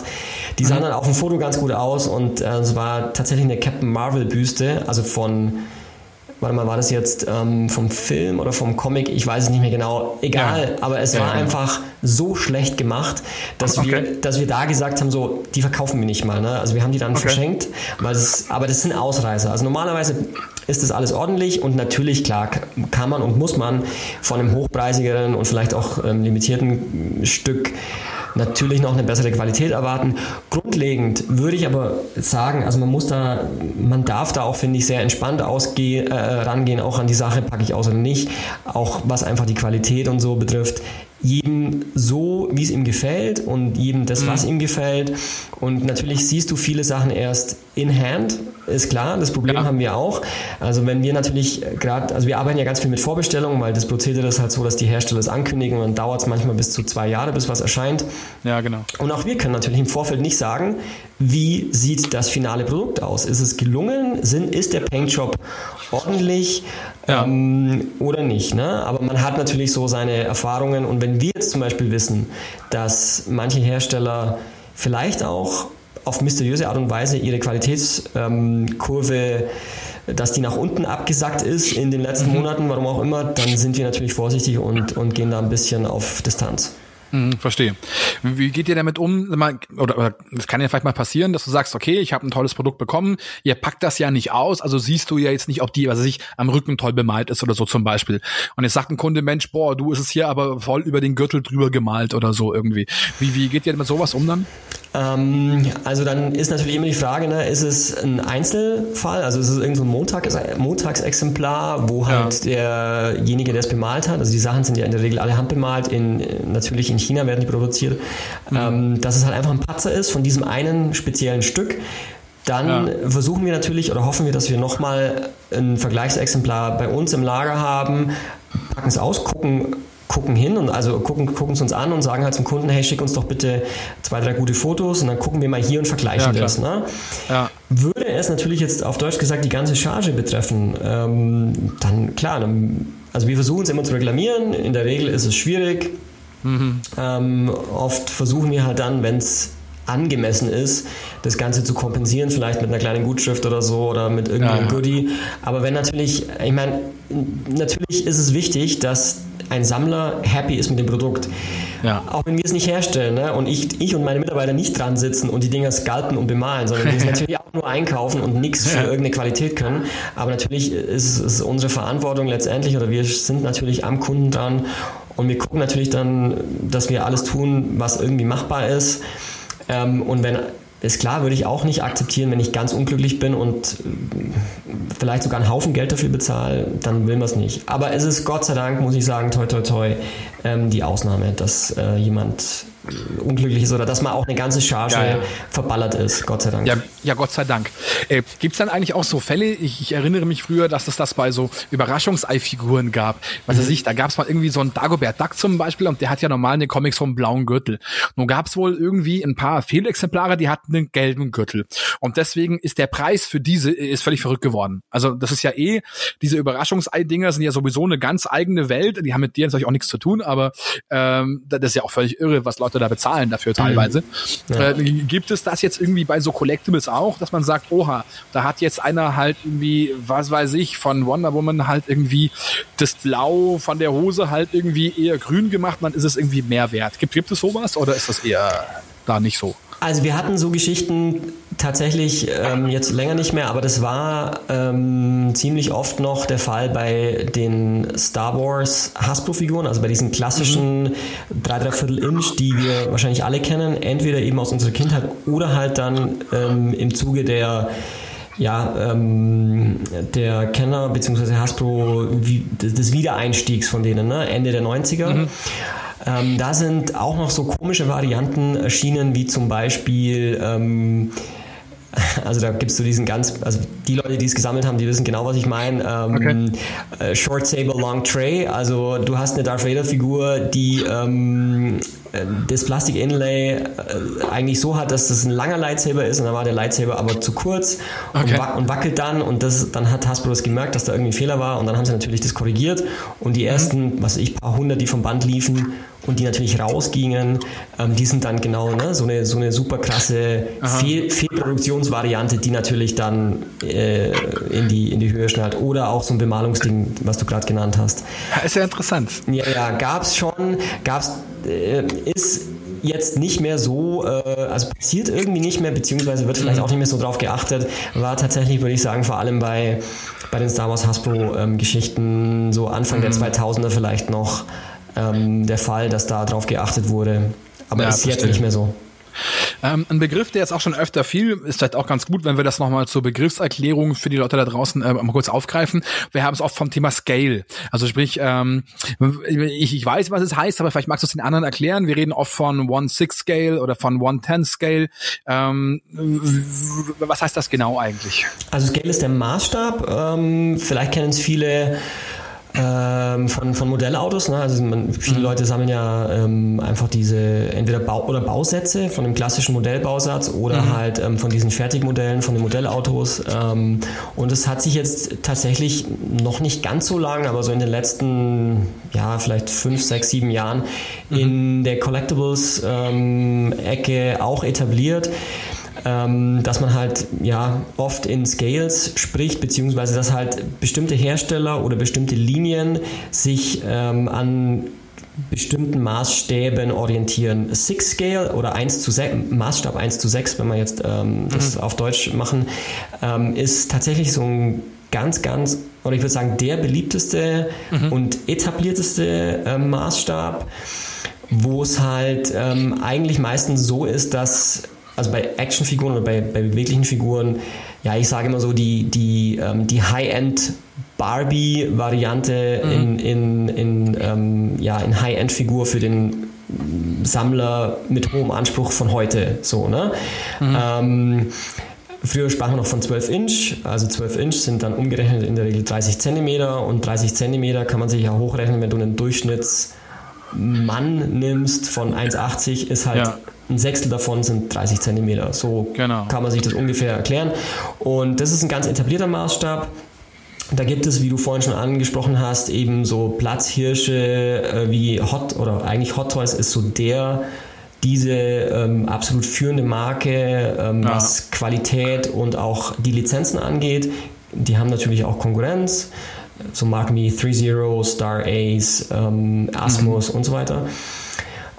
Die sahen mhm. dann auf dem Foto ganz gut aus und äh, es war tatsächlich eine Captain Marvel-Büste, also von warte mal, war das jetzt ähm, vom Film oder vom Comic? Ich weiß es nicht mehr genau. Egal, ja. aber es ja, war ja. einfach so schlecht gemacht, dass, okay. wir, dass wir da gesagt haben, so, die verkaufen wir nicht mal. Ne? Also wir haben die dann okay. verschenkt, weil das, aber das sind Ausreißer. Also normalerweise ist das alles ordentlich und natürlich, klar, kann man und muss man von einem hochpreisigeren und vielleicht auch ähm, limitierten Stück natürlich noch eine bessere Qualität erwarten. Grundlegend würde ich aber sagen, also man muss da, man darf da auch, finde ich, sehr entspannt ausgehen, äh, rangehen, auch an die Sache, packe ich aus oder nicht, auch was einfach die Qualität und so betrifft jedem so, wie es ihm gefällt und jedem das, was mhm. ihm gefällt. Und natürlich siehst du viele Sachen erst in Hand, ist klar, das Problem ja. haben wir auch. Also wenn wir natürlich gerade, also wir arbeiten ja ganz viel mit Vorbestellungen, weil das Prozedere ist halt so, dass die Hersteller es ankündigen und dann dauert es manchmal bis zu zwei Jahre, bis was erscheint. Ja, genau. Und auch wir können natürlich im Vorfeld nicht sagen, wie sieht das finale Produkt aus? Ist es gelungen? Sind, ist der Paintjob ordentlich ja. ähm, oder nicht? Ne? Aber man hat natürlich so seine Erfahrungen und wenn wir jetzt zum Beispiel wissen, dass manche Hersteller vielleicht auch auf mysteriöse Art und Weise ihre Qualitätskurve ähm, dass die nach unten abgesackt ist in den letzten mhm. Monaten, warum auch immer, dann sind wir natürlich vorsichtig und, und gehen da ein bisschen auf Distanz. Mhm, verstehe. Wie geht ihr damit um? Oder, oder das kann ja vielleicht mal passieren, dass du sagst, okay, ich habe ein tolles Produkt bekommen, ihr packt das ja nicht aus, also siehst du ja jetzt nicht, ob die, was weiß ich, am Rücken toll bemalt ist oder so zum Beispiel. Und jetzt sagt ein Kunde, Mensch, boah, du ist es hier aber voll über den Gürtel drüber gemalt oder so irgendwie. Wie, wie geht ihr mit sowas um dann? Ähm, also dann ist natürlich immer die Frage, ne, ist es ein Einzelfall, also ist es irgendein so Montag, Montagsexemplar, wo halt ja. derjenige, der es bemalt hat, also die Sachen sind ja in der Regel alle handbemalt, in, natürlich in China werden die produziert, mhm. ähm, dass es halt einfach ein Patzer ist von diesem einen speziellen Stück. Dann ja. versuchen wir natürlich oder hoffen wir, dass wir nochmal ein Vergleichsexemplar bei uns im Lager haben, packen es aus, gucken, gucken hin und also gucken, gucken es uns an und sagen halt zum Kunden, hey, schick uns doch bitte zwei, drei gute Fotos und dann gucken wir mal hier und vergleichen ja, das. Ne? Ja. Würde es natürlich jetzt auf Deutsch gesagt die ganze Charge betreffen, ähm, dann klar, dann, also wir versuchen es immer zu reklamieren, in der Regel ist es schwierig. Mhm. Ähm, oft versuchen wir halt dann, wenn es angemessen ist, das Ganze zu kompensieren, vielleicht mit einer kleinen Gutschrift oder so oder mit irgendeinem ja, ja. Goodie. Aber wenn natürlich, ich meine, natürlich ist es wichtig, dass ein Sammler happy ist mit dem Produkt. Ja. Auch wenn wir es nicht herstellen ne? und ich, ich und meine Mitarbeiter nicht dran sitzen und die Dinger scalpen und bemalen, sondern die es (laughs) natürlich auch nur einkaufen und nichts für irgendeine Qualität können. Aber natürlich ist es unsere Verantwortung letztendlich oder wir sind natürlich am Kunden dran und wir gucken natürlich dann, dass wir alles tun, was irgendwie machbar ist. Ähm, und wenn ist klar, würde ich auch nicht akzeptieren, wenn ich ganz unglücklich bin und äh, vielleicht sogar einen Haufen Geld dafür bezahle, dann will man es nicht. Aber es ist Gott sei Dank, muss ich sagen, toi toi toi, ähm, die Ausnahme, dass äh, jemand unglücklich ist oder dass mal auch eine ganze Charge ja, ja. verballert ist, Gott sei Dank. Ja, ja Gott sei Dank. Äh, Gibt es dann eigentlich auch so Fälle, ich, ich, erinnere mich früher, dass es das bei so Überraschungsei-Figuren gab. Was mhm. weiß ich, da gab es mal irgendwie so einen Dagobert Duck zum Beispiel und der hat ja normal in den Comics so einen blauen Gürtel. Nun gab es wohl irgendwie ein paar Fehlexemplare, die hatten einen gelben Gürtel. Und deswegen ist der Preis für diese ist völlig verrückt geworden. Also das ist ja eh, diese Überraschungsei-Dinger sind ja sowieso eine ganz eigene Welt. Die haben mit dir natürlich auch nichts zu tun, aber ähm, das ist ja auch völlig irre, was Leute da bezahlen dafür teilweise. Mhm. Ja. Äh, gibt es das jetzt irgendwie bei so Collectibles auch, dass man sagt, oha, da hat jetzt einer halt irgendwie, was weiß ich, von Wonder Woman halt irgendwie das Blau von der Hose halt irgendwie eher grün gemacht, dann ist es irgendwie mehr wert. Gibt, gibt es sowas oder ist das eher da nicht so? Also wir hatten so Geschichten tatsächlich ähm, jetzt länger nicht mehr, aber das war ähm, ziemlich oft noch der Fall bei den Star Wars Hasbro-Figuren, also bei diesen klassischen mhm. 3 Viertel Inch, die wir wahrscheinlich alle kennen, entweder eben aus unserer Kindheit oder halt dann ähm, im Zuge der ja, ähm, der Kenner bzw. Hasbro wie, des Wiedereinstiegs von denen, ne? Ende der 90er. Mhm. Ähm, da sind auch noch so komische Varianten erschienen, wie zum Beispiel ähm, (laughs) also da gibst du diesen ganz, also die Leute, die es gesammelt haben, die wissen genau, was ich meine. Ähm, okay. Äh, Short Saber Long Tray, also du hast eine Darth Vader Figur, die ähm, äh, das Plastik-Inlay äh, eigentlich so hat, dass das ein langer Lightsaber ist und dann war der Lightsaber aber zu kurz okay. und, wac und, wackelt dann und das, dann hat Hasbro das gemerkt, dass da irgendwie ein Fehler war und dann haben sie natürlich das korrigiert und die mhm. ersten, mhm. was ich, paar hundert, die vom Band liefen und die natürlich rausgingen, ähm, die sind dann genau ne, so, eine, so eine super krasse Fehl Fehlproduktionsvariante, die natürlich dann äh, in, die, in die Höhe schnallt oder auch so ein Bemalungsding, was du gerade genannt hast. Ist ja interessant. Ja, ja, gab es schon, gab es äh, ist jetzt nicht mehr so, äh, also passiert irgendwie nicht mehr, beziehungsweise wird vielleicht mhm. auch nicht mehr so drauf geachtet, war tatsächlich, würde ich sagen, vor allem bei, bei den Star Wars Hasbro-Geschichten ähm, so Anfang mhm. der 2000er vielleicht noch ähm, der Fall, dass da drauf geachtet wurde. Aber ja, ist jetzt nicht mehr so. Ähm, ein Begriff, der jetzt auch schon öfter fiel, ist vielleicht auch ganz gut, wenn wir das nochmal zur Begriffserklärung für die Leute da draußen äh, mal kurz aufgreifen. Wir haben es oft vom Thema Scale. Also sprich, ähm, ich, ich weiß, was es heißt, aber vielleicht magst du es den anderen erklären. Wir reden oft von One-Six-Scale oder von One-Ten-Scale. Ähm, was heißt das genau eigentlich? Also Scale ist der Maßstab. Ähm, vielleicht kennen es viele ähm, von, von Modellautos. Ne? Also man, viele mhm. Leute sammeln ja ähm, einfach diese entweder Bau oder Bausätze von dem klassischen Modellbausatz oder mhm. halt ähm, von diesen Fertigmodellen von den Modellautos. Ähm, und es hat sich jetzt tatsächlich noch nicht ganz so lang, aber so in den letzten, ja, vielleicht fünf, sechs, sieben Jahren mhm. in der Collectibles-Ecke ähm, auch etabliert ähm, dass man halt ja oft in Scales spricht, beziehungsweise dass halt bestimmte Hersteller oder bestimmte Linien sich ähm, an bestimmten Maßstäben orientieren. Six Scale oder 1 zu 6, Maßstab 1 zu 6, wenn wir jetzt ähm, das mhm. auf Deutsch machen, ähm, ist tatsächlich so ein ganz, ganz, oder ich würde sagen, der beliebteste mhm. und etablierteste äh, Maßstab, wo es halt ähm, eigentlich meistens so ist, dass also bei Actionfiguren oder bei, bei beweglichen Figuren, ja, ich sage immer so, die, die, ähm, die High-End Barbie-Variante mhm. in, in, in, ähm, ja, in High-End-Figur für den Sammler mit hohem Anspruch von heute. So, ne? Mhm. Ähm, früher sprachen wir noch von 12 Inch, also 12 Inch sind dann umgerechnet in der Regel 30 Zentimeter und 30 Zentimeter kann man sich ja hochrechnen, wenn du einen Durchschnittsmann nimmst von 1,80 ist halt ja ein Sechstel davon sind 30 Zentimeter. So genau. kann man sich das ungefähr erklären. Und das ist ein ganz etablierter Maßstab. Da gibt es, wie du vorhin schon angesprochen hast, eben so Platzhirsche äh, wie Hot oder eigentlich Hot Toys ist so der diese ähm, absolut führende Marke, ähm, ja. was Qualität und auch die Lizenzen angeht. Die haben natürlich auch Konkurrenz, so Marken wie 3.0, Star Ace, ähm, Asmus mhm. und so weiter.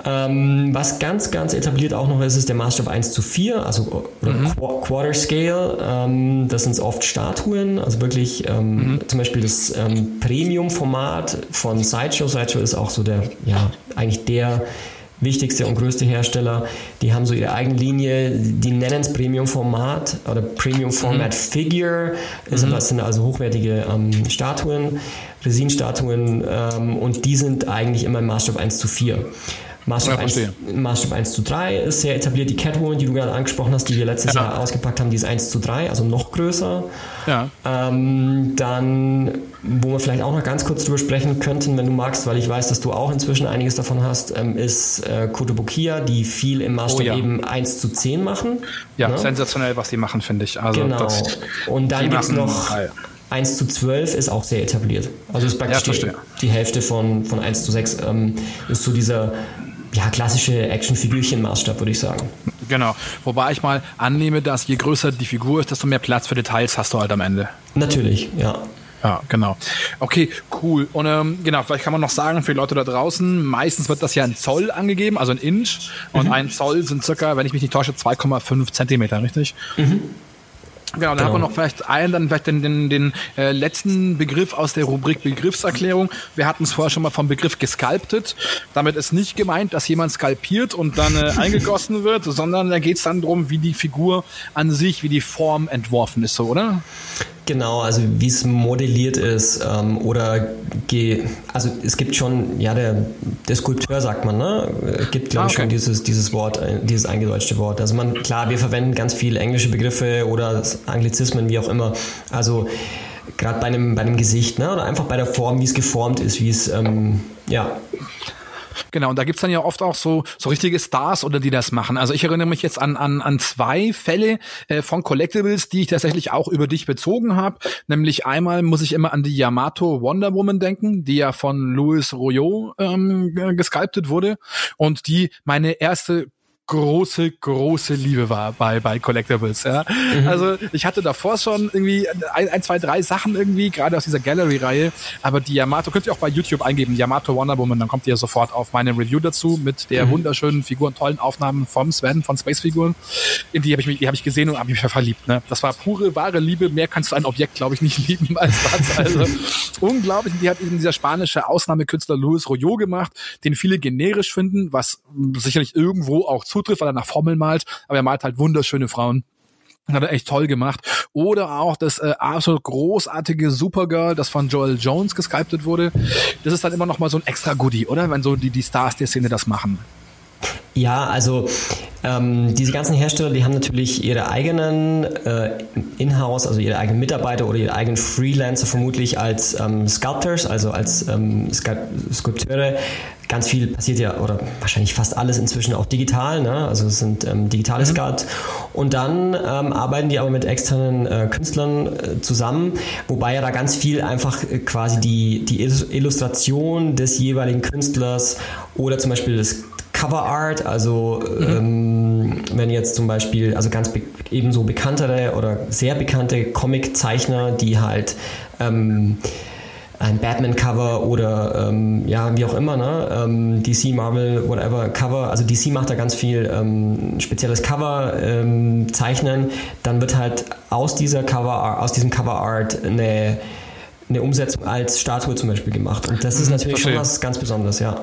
Ähm, was ganz, ganz etabliert auch noch ist, ist der Maßstab 1 zu 4, also mhm. Quarter Scale. Ähm, das sind oft Statuen, also wirklich ähm, mhm. zum Beispiel das ähm, Premium-Format von Sideshow. Sideshow ist auch so der, ja, eigentlich der wichtigste und größte Hersteller. Die haben so ihre eigene Linie, die nennen es Premium-Format oder Premium-Format mhm. Figure. Das mhm. sind also hochwertige ähm, Statuen, Resinstatuen ähm, und die sind eigentlich immer im Maßstab 1 zu 4. Maßstab, ja, 1, Maßstab 1 zu 3 ist sehr etabliert. Die Catwoman, die du gerade angesprochen hast, die wir letztes ja. Jahr ausgepackt haben, die ist 1 zu 3, also noch größer. Ja. Ähm, dann, wo wir vielleicht auch noch ganz kurz drüber sprechen könnten, wenn du magst, weil ich weiß, dass du auch inzwischen einiges davon hast, ähm, ist äh, Kotobukiya, die viel im Maßstab oh, ja. eben 1 zu 10 machen. Ja, ne? sensationell, was die machen, finde ich. Also genau. Und dann gibt es noch... Teil. 1 zu 12 ist auch sehr etabliert. Also ist praktisch ja, die, die, Hälfte von, von 1 zu 6 ähm, ist so dieser ja, klassische Actionfigürchen-Maßstab, würde ich sagen. Genau. Wobei ich mal annehme, dass je größer die Figur ist, desto mehr Platz für Details hast du halt am Ende. Natürlich, ja. Ja, genau. Okay, cool. Und ähm, genau, vielleicht kann man noch sagen für die Leute da draußen, meistens wird das ja in Zoll angegeben, also in Inch. Und mhm. ein Zoll sind circa, wenn ich mich nicht täusche, 2,5 Zentimeter, richtig? Mhm. Genau, dann genau. haben wir noch vielleicht einen, dann vielleicht den, den, den äh, letzten Begriff aus der Rubrik Begriffserklärung. Wir hatten es vorher schon mal vom Begriff gesculptet. Damit ist nicht gemeint, dass jemand skalpiert und dann äh, eingegossen (laughs) wird, sondern da geht es dann darum, wie die Figur an sich, wie die Form entworfen ist, so, oder? Genau, also wie es modelliert ist ähm, oder ge also es gibt schon, ja, der, der Skulpteur sagt man, ne? Gibt, glaube ah, okay. ich, schon dieses, dieses Wort, äh, dieses eingedeutschte Wort. Also man, klar, wir verwenden ganz viele englische Begriffe oder Anglizismen, wie auch immer. Also gerade bei einem, bei einem Gesicht, ne? Oder einfach bei der Form, wie es geformt ist, wie es, ähm, ja, Genau, und da gibt's dann ja oft auch so, so richtige Stars oder die das machen. Also ich erinnere mich jetzt an, an, an zwei Fälle äh, von Collectibles, die ich tatsächlich auch über dich bezogen habe. Nämlich einmal muss ich immer an die Yamato Wonder Woman denken, die ja von Louis Royot ähm, gesculptet wurde und die meine erste große, große Liebe war bei, bei Collectibles. Ja. Mhm. Also ich hatte davor schon irgendwie ein, ein zwei, drei Sachen irgendwie, gerade aus dieser Gallery-Reihe, aber die Yamato, könnt ihr auch bei YouTube eingeben, Yamato Wonder Woman, dann kommt ihr sofort auf meine Review dazu mit der mhm. wunderschönen Figuren, tollen Aufnahmen vom Sven, von Space-Figuren. In die habe ich mich, die habe ich gesehen und habe mich verliebt. Ne? Das war pure, wahre Liebe. Mehr kannst du ein Objekt, glaube ich, nicht (laughs) lieben als das. Also unglaublich. Die hat eben dieser spanische Ausnahmekünstler Luis Royo gemacht, den viele generisch finden, was sicherlich irgendwo auch zutrifft, weil er nach Formeln malt, aber er malt halt wunderschöne Frauen. Hat er echt toll gemacht. Oder auch das äh, absolut großartige Supergirl, das von Joel Jones gesculptet wurde. Das ist dann immer noch mal so ein extra Goodie, oder? Wenn so die, die Stars der Szene das machen. Ja, also ähm, diese ganzen Hersteller, die haben natürlich ihre eigenen äh, Inhouse, also ihre eigenen Mitarbeiter oder ihre eigenen Freelancer vermutlich als ähm, Sculptors, also als ähm, Skulpteure. Ganz viel passiert ja, oder wahrscheinlich fast alles inzwischen auch digital, ne? also es sind ähm, digitale mhm. Sculpt. Und dann ähm, arbeiten die aber mit externen äh, Künstlern äh, zusammen, wobei ja da ganz viel einfach äh, quasi die, die Illustration des jeweiligen Künstlers oder zum Beispiel des Cover Art, also mhm. ähm, wenn jetzt zum Beispiel, also ganz be ebenso bekanntere oder sehr bekannte Comic-Zeichner, die halt ähm, ein Batman-Cover oder ähm, ja, wie auch immer, ne? Ähm, DC, Marvel, whatever, Cover, also DC macht da ganz viel ähm, spezielles Cover ähm, zeichnen, dann wird halt aus dieser Cover, aus diesem Cover Art eine eine Umsetzung als Statue zum Beispiel gemacht. Und das ist natürlich Verstehe. schon was ganz Besonderes, ja.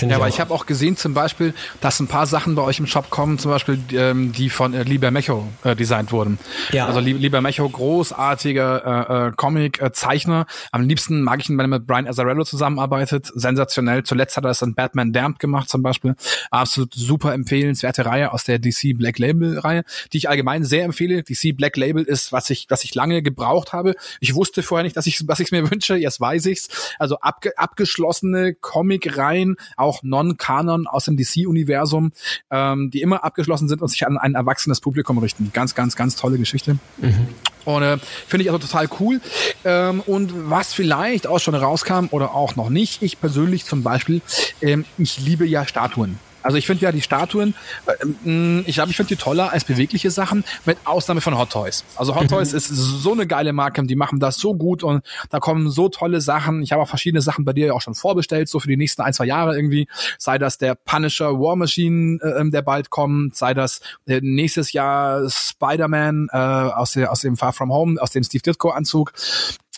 Ja, aber ich, ich habe auch gesehen zum Beispiel, dass ein paar Sachen bei euch im Shop kommen, zum Beispiel ähm, die von äh, Lieber Mecho äh, designt wurden. Ja. Also Lieber Mecho, großartiger äh, äh, Comic-Zeichner. Am liebsten mag ich ihn, wenn er mit Brian Azzarello zusammenarbeitet. Sensationell. Zuletzt hat er das in Batman Damned gemacht zum Beispiel. Absolut super empfehlenswerte Reihe aus der DC Black Label Reihe, die ich allgemein sehr empfehle. DC Black Label ist, was ich, was ich lange gebraucht habe. Ich wusste vorher nicht, dass ich, was ich mir wünsche. Jetzt weiß ich's. Also abge abgeschlossene Comic-Reihen, auch Non-Kanon aus dem DC-Universum, ähm, die immer abgeschlossen sind und sich an ein erwachsenes Publikum richten. Ganz, ganz, ganz tolle Geschichte. Mhm. Und äh, finde ich also total cool. Ähm, und was vielleicht auch schon rauskam oder auch noch nicht, ich persönlich zum Beispiel, ähm, ich liebe ja Statuen. Also ich finde ja die Statuen, äh, ich glaube, ich finde die toller als bewegliche Sachen, mit Ausnahme von Hot Toys. Also Hot mhm. Toys ist so eine geile Marke, die machen das so gut und da kommen so tolle Sachen. Ich habe auch verschiedene Sachen bei dir ja auch schon vorbestellt, so für die nächsten ein, zwei Jahre irgendwie. Sei das der Punisher War Machine, äh, ähm, der bald kommt, sei das äh, nächstes Jahr Spider-Man äh, aus, der, aus dem Far From Home, aus dem Steve Ditko Anzug.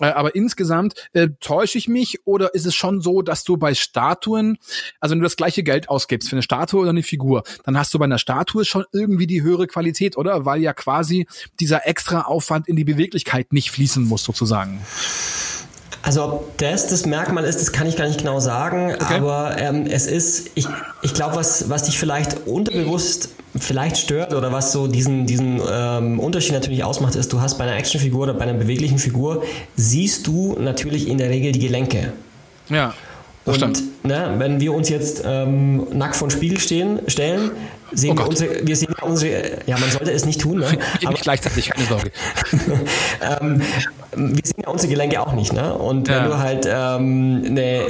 Äh, aber insgesamt äh, täusche ich mich oder ist es schon so, dass du bei Statuen, also wenn du das gleiche Geld ausgibst für eine Statue oder eine Figur, dann hast du bei einer Statue schon irgendwie die höhere Qualität, oder? Weil ja quasi dieser extra Aufwand in die Beweglichkeit nicht fließen muss, sozusagen. Also ob das das Merkmal ist, das kann ich gar nicht genau sagen, okay. aber ähm, es ist, ich, ich glaube, was, was dich vielleicht unterbewusst vielleicht stört oder was so diesen, diesen ähm, Unterschied natürlich ausmacht, ist, du hast bei einer Actionfigur oder bei einer beweglichen Figur, siehst du natürlich in der Regel die Gelenke. Ja. Das und ne, wenn wir uns jetzt ähm, nackt vor den Spiegel stehen, stellen, sehen oh wir unsere, wir sehen unsere, ja, man sollte es nicht tun, ne? (laughs) Aber, gleichzeitig, keine Sorge. (laughs) ähm, wir sehen ja unsere Gelenke auch nicht, ne? Und ja. wenn du halt, ähm, ne,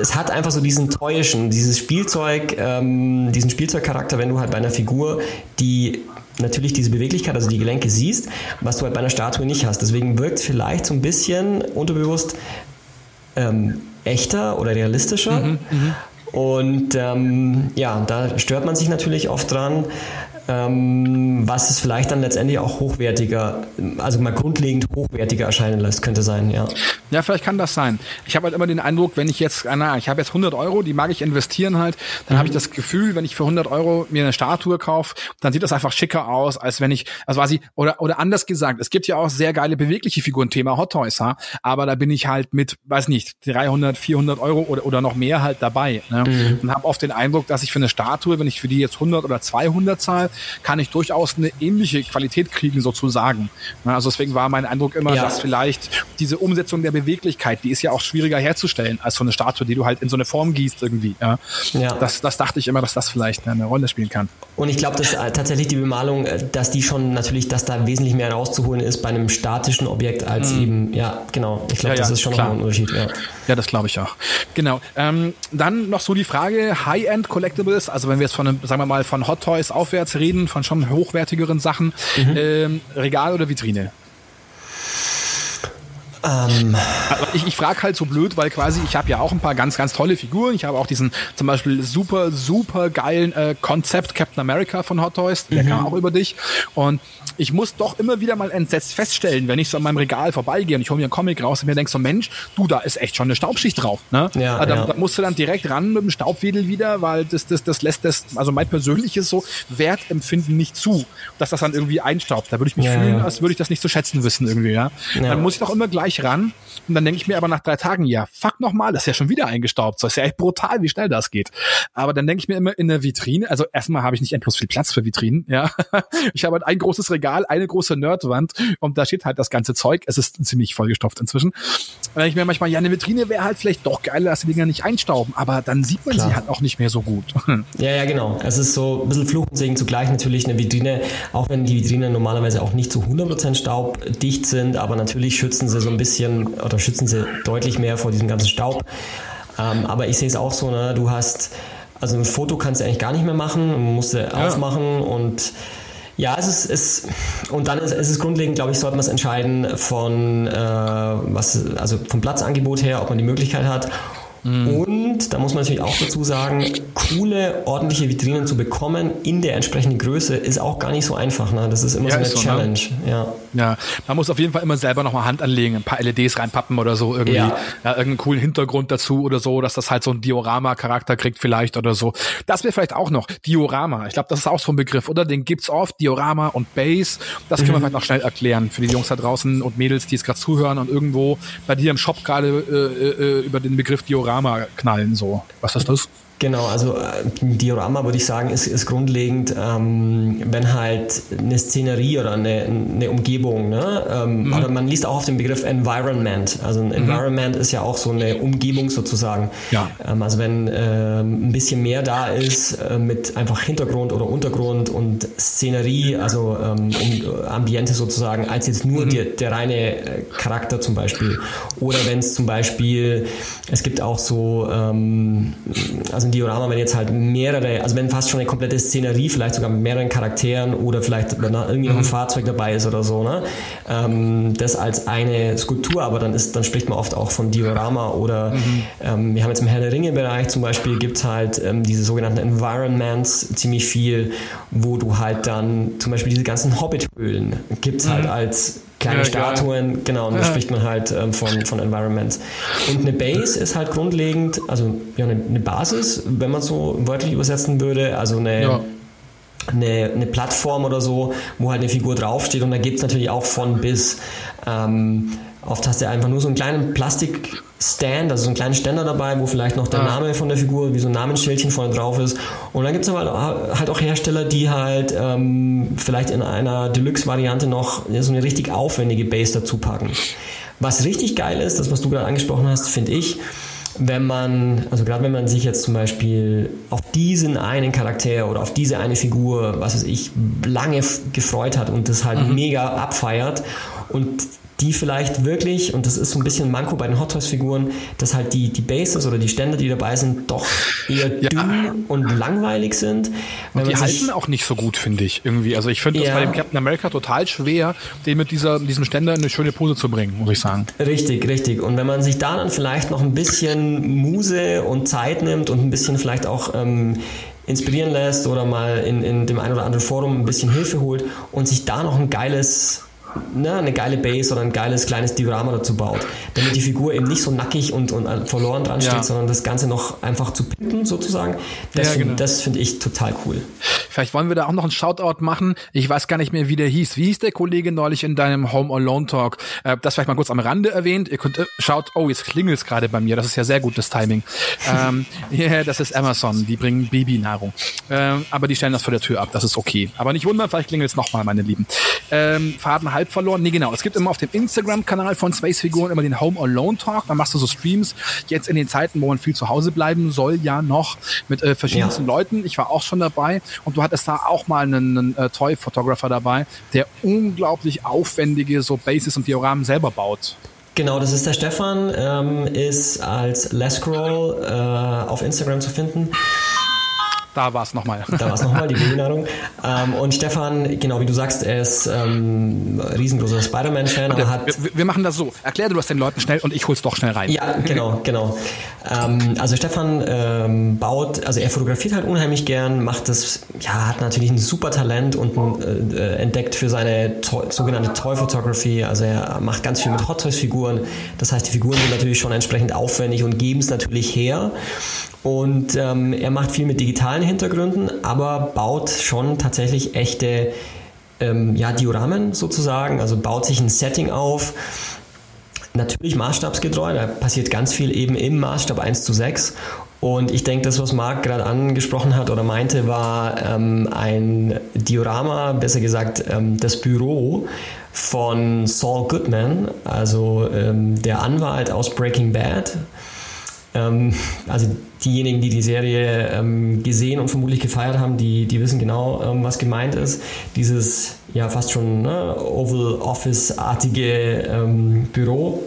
es hat einfach so diesen täuschen, dieses Spielzeug, ähm, diesen Spielzeugcharakter, wenn du halt bei einer Figur, die natürlich diese Beweglichkeit, also die Gelenke siehst, was du halt bei einer Statue nicht hast. Deswegen wirkt vielleicht so ein bisschen unterbewusst ähm, echter oder realistischer. Mhm, mh. Und ähm, ja, da stört man sich natürlich oft dran was es vielleicht dann letztendlich auch hochwertiger, also mal grundlegend hochwertiger erscheinen lässt, könnte sein, ja. Ja, vielleicht kann das sein. Ich habe halt immer den Eindruck, wenn ich jetzt, na, ich habe jetzt 100 Euro, die mag ich investieren halt, dann mhm. habe ich das Gefühl, wenn ich für 100 Euro mir eine Statue kaufe, dann sieht das einfach schicker aus, als wenn ich, also quasi, oder, oder anders gesagt, es gibt ja auch sehr geile bewegliche Figuren, Thema Hot Toys, ha? aber da bin ich halt mit, weiß nicht, 300, 400 Euro oder, oder noch mehr halt dabei. Ne? Mhm. Und habe oft den Eindruck, dass ich für eine Statue, wenn ich für die jetzt 100 oder 200 zahle, kann ich durchaus eine ähnliche Qualität kriegen sozusagen. Also deswegen war mein Eindruck immer, ja. dass vielleicht diese Umsetzung der Beweglichkeit, die ist ja auch schwieriger herzustellen als so eine Statue, die du halt in so eine Form gießt irgendwie. Ja. ja. Das, das dachte ich immer, dass das vielleicht eine Rolle spielen kann. Und ich glaube, dass äh, tatsächlich die Bemalung, äh, dass die schon natürlich, dass da wesentlich mehr rauszuholen ist bei einem statischen Objekt als mhm. eben, ja, genau. Ich glaube, ja, das ist schon klar. ein Unterschied. Ja, das glaube ich auch. Genau. Ähm, dann noch so die Frage, High-End Collectibles, also wenn wir jetzt von, sagen wir mal, von Hot Toys aufwärts reden, von schon hochwertigeren Sachen, mhm. ähm, Regal oder Vitrine? Ähm. Ich, ich frage halt so blöd, weil quasi ich habe ja auch ein paar ganz, ganz tolle Figuren. Ich habe auch diesen zum Beispiel super, super geilen äh, Konzept Captain America von Hot Toys. Der mhm. kam auch über dich. Und ich muss doch immer wieder mal entsetzt feststellen, wenn ich so an meinem Regal vorbeigehe und ich hole mir einen Comic raus und mir denke so, Mensch, du, da ist echt schon eine Staubschicht drauf. Ne? Ja, da, ja. da musst du dann direkt ran mit dem Staubwedel wieder, weil das, das, das lässt das, also mein persönliches so Wertempfinden nicht zu, dass das dann irgendwie einstaubt. Da würde ich mich ja, fühlen, als würde ich das nicht zu schätzen wissen irgendwie. Ja? Dann muss ich doch immer gleich ran und dann denke ich mir aber nach drei Tagen, ja, fuck nochmal, das ist ja schon wieder eingestaubt. Das ist ja echt brutal, wie schnell das geht. Aber dann denke ich mir immer in der Vitrine, also erstmal habe ich nicht endlos viel Platz für Vitrinen, ja. (laughs) Ich habe halt ein großes Regal, eine große Nerdwand und da steht halt das ganze Zeug. Es ist ziemlich vollgestopft inzwischen. Und dann ich mir manchmal, ja, eine Vitrine wäre halt vielleicht doch geiler, dass die Dinger nicht einstauben, aber dann sieht man Klar. sie halt auch nicht mehr so gut. (laughs) Ja, ja, genau. Es ist so ein bisschen Fluch und Segen zugleich natürlich eine Vitrine, auch wenn die Vitrinen normalerweise auch nicht zu 100% staubdicht sind, aber natürlich schützen sie so ein bisschen oder schützen sie deutlich mehr vor diesem ganzen Staub. Ähm, aber ich sehe es auch so, ne, du hast, also ein Foto kannst du eigentlich gar nicht mehr machen, musst du ja. aufmachen und ja, es ist, es, und dann ist, ist es grundlegend, glaube ich, sollte man es entscheiden von, äh, was, also vom Platzangebot her, ob man die Möglichkeit hat Mhm. Und da muss man natürlich auch dazu sagen, coole, ordentliche Vitrinen zu bekommen in der entsprechenden Größe ist auch gar nicht so einfach. Ne? Das ist immer ja, so eine Challenge. So, ne? ja. Ja, man muss auf jeden Fall immer selber nochmal Hand anlegen, ein paar LEDs reinpappen oder so irgendwie. Ja. ja. irgendeinen coolen Hintergrund dazu oder so, dass das halt so einen Diorama-Charakter kriegt vielleicht oder so. Das wäre vielleicht auch noch Diorama. Ich glaube, das ist auch so ein Begriff, oder? Den gibt's oft, Diorama und Base. Das können wir mhm. vielleicht noch schnell erklären für die Jungs da draußen und Mädels, die es gerade zuhören und irgendwo bei dir im Shop gerade äh, äh, über den Begriff Diorama Diorama knallen. So. Was ist das? Genau, also äh, Diorama würde ich sagen, ist, ist grundlegend, ähm, wenn halt eine Szenerie oder eine, eine Umgebung, ne? Ähm, mhm. oder man liest auch auf den Begriff Environment. Also ein mhm. Environment ist ja auch so eine Umgebung sozusagen. Ja. Ähm, also wenn ähm, ein bisschen mehr da ist äh, mit einfach Hintergrund oder Untergrund und Szenerie, also ähm, um, Ambiente sozusagen, als jetzt nur mhm. die, der reine äh, Charakter zum Beispiel. Oder wenn es zum Beispiel, es gibt auch so, ähm, also ein Diorama, wenn jetzt halt mehrere, also wenn fast schon eine komplette Szenerie, vielleicht sogar mit mehreren Charakteren oder vielleicht wenn da irgendwie noch ein mhm. Fahrzeug dabei ist oder so, ne? Ähm, das als eine Skulptur, aber dann ist, dann spricht man oft auch von Diorama oder mhm. ähm, wir haben jetzt im Herr der Ringe Bereich zum Beispiel gibt es halt ähm, diese sogenannten Environments ziemlich viel, wo du halt dann zum Beispiel diese ganzen Hobbit-Höhlen gibt es halt mhm. halt als kleine ja, Statuen, genau, und da spricht man halt ähm, von, von Environments. Und eine Base ist halt grundlegend, also ja, eine, eine Basis, wenn man so wörtlich übersetzen würde, also eine, ja. eine, eine Plattform oder so, wo halt eine Figur draufsteht und da gibt es natürlich auch von bis. Ähm, Oft hast du einfach nur so einen kleinen Plastikstand, also so einen kleinen Ständer dabei, wo vielleicht noch der ah. Name von der Figur, wie so ein Namensschildchen vorne drauf ist. Und dann gibt es aber halt auch Hersteller, die halt ähm, vielleicht in einer Deluxe-Variante noch so eine richtig aufwendige Base dazu packen. Was richtig geil ist, das was du gerade angesprochen hast, finde ich, wenn man, also gerade wenn man sich jetzt zum Beispiel auf diesen einen Charakter oder auf diese eine Figur, was weiß ich, lange gefreut hat und das halt mhm. mega abfeiert und die vielleicht wirklich, und das ist so ein bisschen Manko bei den Hot Toys Figuren, dass halt die, die Bases oder die Ständer, die dabei sind, doch eher ja. dünn und langweilig sind. Und die halten auch nicht so gut, finde ich, irgendwie. Also ich finde ja. das bei dem Captain America total schwer, den mit dieser, diesem Ständer in eine schöne Pose zu bringen, muss ich sagen. Richtig, richtig. Und wenn man sich da dann vielleicht noch ein bisschen Muse und Zeit nimmt und ein bisschen vielleicht auch ähm, inspirieren lässt oder mal in, in dem einen oder anderen Forum ein bisschen Hilfe holt und sich da noch ein geiles ne, eine geile Base oder ein geiles kleines Diorama dazu baut, damit die Figur eben nicht so nackig und, und verloren dran steht, ja. sondern das Ganze noch einfach zu pimpen sozusagen. Das, ja, genau. finde ich total cool. Vielleicht wollen wir da auch noch einen Shoutout machen. Ich weiß gar nicht mehr, wie der hieß. Wie hieß der Kollege neulich in deinem Home Alone Talk? Äh, das vielleicht mal kurz am Rande erwähnt. Ihr könnt, äh, schaut, oh, jetzt klingelt es gerade bei mir. Das ist ja sehr gutes Timing. (laughs) ähm, yeah, das ist Amazon. Die bringen Babynahrung. Ähm, aber die stellen das vor der Tür ab. Das ist okay. Aber nicht wundern, vielleicht klingelt es nochmal, meine Lieben. Ähm, Faden halb verloren. Nee, genau. Es gibt immer auf dem Instagram-Kanal von Space Figuren immer den Home Alone Talk. Da machst du so Streams. Jetzt in den Zeiten, wo man viel zu Hause bleiben soll, ja noch mit äh, verschiedensten ja. Leuten. Ich war auch schon dabei und du hattest da auch mal einen, einen äh, Toy-Photographer dabei, der unglaublich aufwendige so Bases und Dioramen selber baut. Genau, das ist der Stefan, ähm, ist als Les Scroll äh, auf Instagram zu finden. Da war es nochmal. Da war es nochmal, die Babynahrung. Ähm, und Stefan, genau wie du sagst, er ist ähm, riesengroßer Spider-Man-Fan. Wir, wir, machen das so. Erklär du das den Leuten schnell und ich hol's doch schnell rein. Ja, genau, genau. Ähm, also Stefan ähm, baut, also er fotografiert halt unheimlich gern, macht das, ja, hat natürlich ein super Talent und ein, äh, entdeckt für seine to sogenannte Toy Photography. Also er macht ganz viel mit Hot Toys Figuren. Das heißt, die Figuren sind natürlich schon entsprechend aufwendig und geben es natürlich her. Und ähm, er macht viel mit digitalen Hintergründen, aber baut schon tatsächlich echte ähm, ja, Dioramen sozusagen, also baut sich ein Setting auf. Natürlich maßstabsgetreu, da passiert ganz viel eben im Maßstab 1 zu 6. Und ich denke, das, was Marc gerade angesprochen hat oder meinte, war ähm, ein Diorama, besser gesagt ähm, das Büro von Saul Goodman, also ähm, der Anwalt aus Breaking Bad. Ähm, also diejenigen, die die Serie ähm, gesehen und vermutlich gefeiert haben, die, die wissen genau, ähm, was gemeint ist. Dieses ja fast schon ne, Oval Office-artige ähm, Büro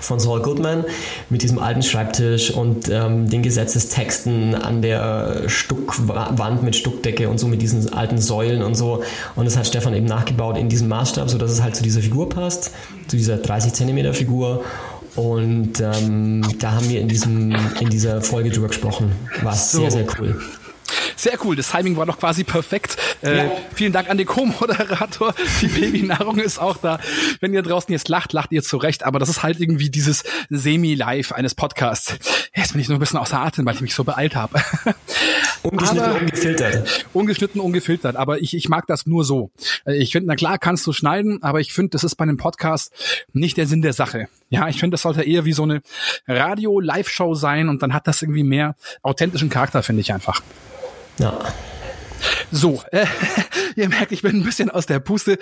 von Saul Goodman mit diesem alten Schreibtisch und ähm, den Gesetzestexten an der Stuckwand mit Stuckdecke und so mit diesen alten Säulen und so. Und das hat Stefan eben nachgebaut in diesem Maßstab, sodass es halt zu dieser Figur passt, zu dieser 30 Zentimeter Figur. Und ähm, da haben wir in, diesem, in dieser Folge drüber gesprochen. War so. sehr, sehr cool. Sehr cool, das Timing war doch quasi perfekt. Äh, ja. Vielen Dank an den Co-Moderator. (laughs) Die Babynahrung ist auch da. Wenn ihr draußen jetzt lacht, lacht ihr zurecht, aber das ist halt irgendwie dieses Semi-Live eines Podcasts. Jetzt bin ich nur ein bisschen außer Atem, weil ich mich so beeilt habe. (laughs) Ungeschnitten, aber, ungefiltert. Ungeschnitten, ungefiltert. Aber ich, ich mag das nur so. Äh, ich finde, na klar, kannst du schneiden, aber ich finde, das ist bei einem Podcast nicht der Sinn der Sache. Ja, ich finde, das sollte eher wie so eine Radio-Live-Show sein und dann hat das irgendwie mehr authentischen Charakter, finde ich einfach. Ja. So, äh, (laughs) ihr merkt, ich bin ein bisschen aus der Puste.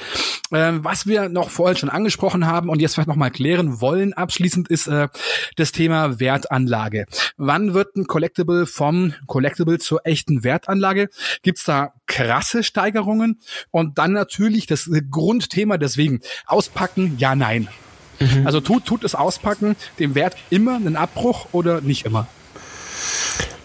Äh, was wir noch vorhin schon angesprochen haben und jetzt vielleicht noch mal klären wollen, abschließend ist äh, das Thema Wertanlage. Wann wird ein Collectible vom Collectible zur echten Wertanlage? Gibt's da krasse Steigerungen? Und dann natürlich das Grundthema deswegen, auspacken, ja, nein. Mhm. Also tut, tut es auspacken dem Wert immer einen Abbruch oder nicht immer?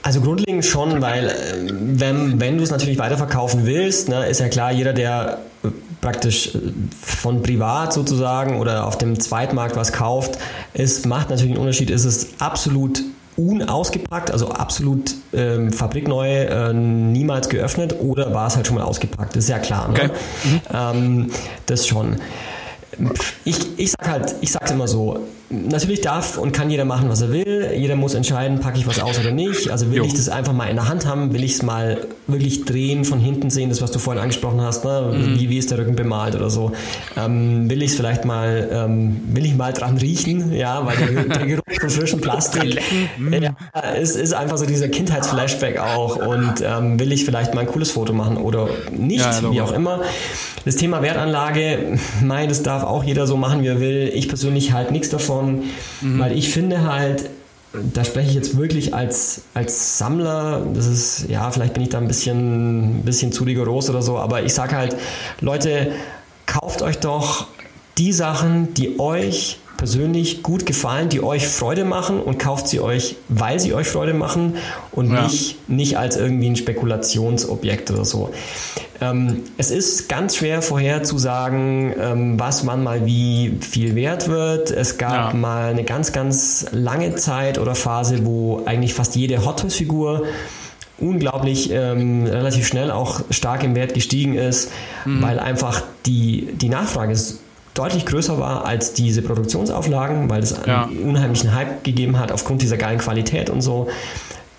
Also grundlegend schon, weil äh, wenn, wenn du es natürlich weiterverkaufen willst, ne, ist ja klar, jeder, der äh, praktisch äh, von privat sozusagen oder auf dem Zweitmarkt was kauft, es macht natürlich einen Unterschied, ist es absolut unausgepackt, also absolut ähm, fabrikneu, äh, niemals geöffnet oder war es halt schon mal ausgepackt, ist ja klar. Ne? Okay. Mhm. Ähm, das schon. Ich, ich sag halt, ich sag's immer so, natürlich darf und kann jeder machen, was er will. Jeder muss entscheiden, packe ich was aus oder nicht. Also will jo. ich das einfach mal in der Hand haben, will ich es mal wirklich drehen, von hinten sehen, das was du vorhin angesprochen hast, ne? Mhm. wie, wie ist der Rücken bemalt oder so. Ähm, will ich es vielleicht mal, ähm, will ich mal dran riechen, ja, weil der, der Geruch von frischem Plastik (laughs) ja, ist, ist einfach so dieser Kindheitsflashback auch und ähm, will ich vielleicht mal ein cooles Foto machen oder nicht, ja, wie auch immer. Das Thema Wertanlage, (laughs) mein, das darf auch jeder so machen, wie er will. Ich persönlich halt nichts davon, mhm. weil ich finde halt, da spreche ich jetzt wirklich als, als Sammler, das ist, ja, vielleicht bin ich da ein bisschen, ein bisschen zu rigoros oder so, aber ich sage halt, Leute, kauft euch doch die Sachen, die euch persönlich gut gefallen, die euch Freude machen und kauft sie euch, weil sie euch Freude machen und ja. nicht, nicht als irgendwie ein Spekulationsobjekt oder so. Ähm, es ist ganz schwer vorherzusagen, ähm, was wann mal wie viel wert wird. Es gab ja. mal eine ganz, ganz lange Zeit oder Phase, wo eigentlich fast jede Hot Toys Figur unglaublich ähm, relativ schnell auch stark im Wert gestiegen ist, mhm. weil einfach die, die Nachfrage deutlich größer war als diese Produktionsauflagen, weil es ja. einen unheimlichen Hype gegeben hat aufgrund dieser geilen Qualität und so.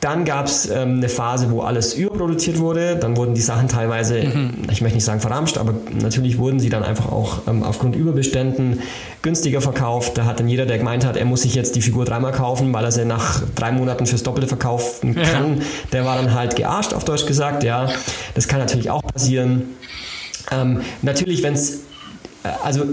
Dann gab es ähm, eine Phase, wo alles überproduziert wurde. Dann wurden die Sachen teilweise, mhm. ich möchte nicht sagen verramscht, aber natürlich wurden sie dann einfach auch ähm, aufgrund Überbeständen günstiger verkauft. Da hat dann jeder, der gemeint hat, er muss sich jetzt die Figur dreimal kaufen, weil er sie nach drei Monaten fürs Doppelte verkaufen kann, ja. der war dann halt gearscht, auf Deutsch gesagt. Ja, das kann natürlich auch passieren. Ähm, natürlich, wenn es, also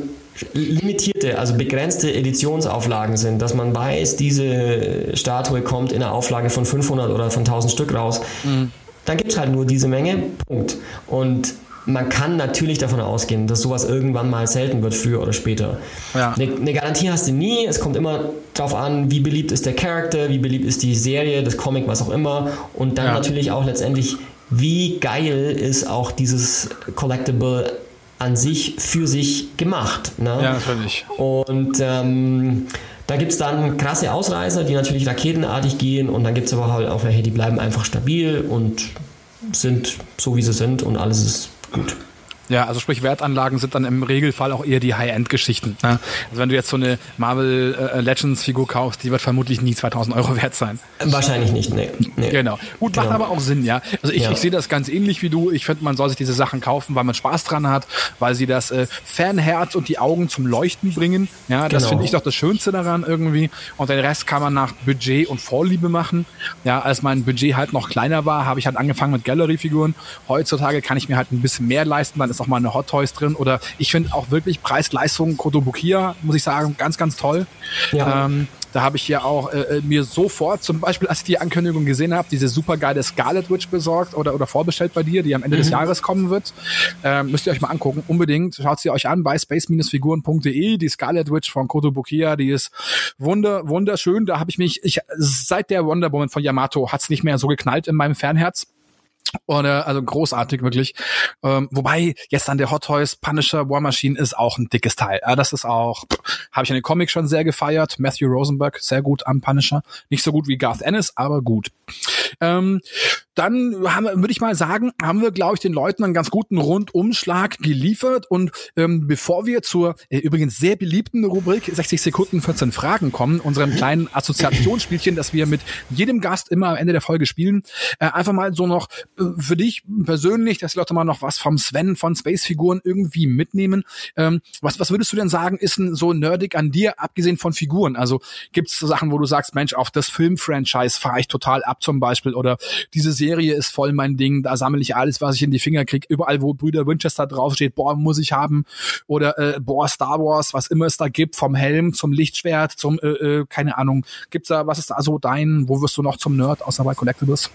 limitierte, also begrenzte Editionsauflagen sind, dass man weiß, diese Statue kommt in einer Auflage von 500 oder von 1000 Stück raus, mhm. dann gibt es halt nur diese Menge, Punkt. Und man kann natürlich davon ausgehen, dass sowas irgendwann mal selten wird, früher oder später. Ja. Eine, eine, Garantie hast du nie. Es kommt immer darauf an, wie beliebt ist der Charakter, wie beliebt ist die Serie, das Comic, was auch immer. Und dann ja. natürlich auch letztendlich, wie geil ist auch dieses Collectible an sich für sich gemacht. Ne? Ja, natürlich. Und ähm, da gibt es dann krasse Ausreißer, die natürlich raketenartig gehen und dann gibt es aber halt auch welche, die bleiben einfach stabil und sind so, wie sie sind und alles ist gut. Ja, also sprich Wertanlagen sind dann im Regelfall auch eher die High-End-Geschichten. Ne? Also wenn du jetzt so eine Marvel äh, Legends-Figur kaufst, die wird vermutlich nie 2000 Euro wert sein. Wahrscheinlich nicht, nee. nee. Genau. Gut, genau. macht aber auch Sinn, ja. Also ich, ja. ich sehe das ganz ähnlich wie du. Ich finde, man soll sich diese Sachen kaufen, weil man Spaß dran hat, weil sie das äh, Fanherz und die Augen zum Leuchten bringen. Ja, das genau. finde ich doch das Schönste daran irgendwie. Und den Rest kann man nach Budget und Vorliebe machen. Ja, als mein Budget halt noch kleiner war, habe ich halt angefangen mit Gallery-Figuren. Heutzutage kann ich mir halt ein bisschen mehr leisten, dann ist auch mal eine Hot Toys drin. Oder ich finde auch wirklich Preis-Leistung Kotobukiya, muss ich sagen, ganz, ganz toll. Ja. Ähm, da habe ich ja auch äh, äh, mir sofort, zum Beispiel, als ich die Ankündigung gesehen habe, diese super geile Scarlet Witch besorgt oder, oder vorbestellt bei dir, die am Ende mhm. des Jahres kommen wird. Ähm, müsst ihr euch mal angucken. Unbedingt. Schaut sie euch an bei space-figuren.de. Die Scarlet Witch von Kotobukiya, die ist wunder, wunderschön. Da habe ich mich, ich, seit der Wonder Woman von Yamato hat's nicht mehr so geknallt in meinem Fernherz. Oder, also großartig wirklich. Ähm, wobei jetzt dann der Hot Toys Punisher War Machine ist auch ein dickes Teil. Ja, das ist auch, habe ich in den Comics schon sehr gefeiert. Matthew Rosenberg, sehr gut am Punisher. Nicht so gut wie Garth Ennis, aber gut. Ähm, dann würde ich mal sagen, haben wir, glaube ich, den Leuten einen ganz guten Rundumschlag geliefert. Und ähm, bevor wir zur äh, übrigens sehr beliebten Rubrik 60 Sekunden 14 Fragen kommen, unserem kleinen Assoziationsspielchen, das wir mit jedem Gast immer am Ende der Folge spielen, äh, einfach mal so noch äh, für dich persönlich, dass die Leute mal noch was vom Sven von Space-Figuren irgendwie mitnehmen. Ähm, was, was würdest du denn sagen, ist denn so nerdig an dir, abgesehen von Figuren? Also gibt es so Sachen, wo du sagst, Mensch, auf das Film-Franchise fahre ich total ab zum Beispiel oder diese Serie ist voll mein Ding, da sammle ich alles, was ich in die Finger kriege. Überall, wo Brüder Winchester draufsteht, boah, muss ich haben. Oder äh, boah, Star Wars, was immer es da gibt, vom Helm zum Lichtschwert, zum, äh, äh, keine Ahnung. Gibt's da, was ist da so dein, wo wirst du noch zum Nerd, außer bei Collectibles?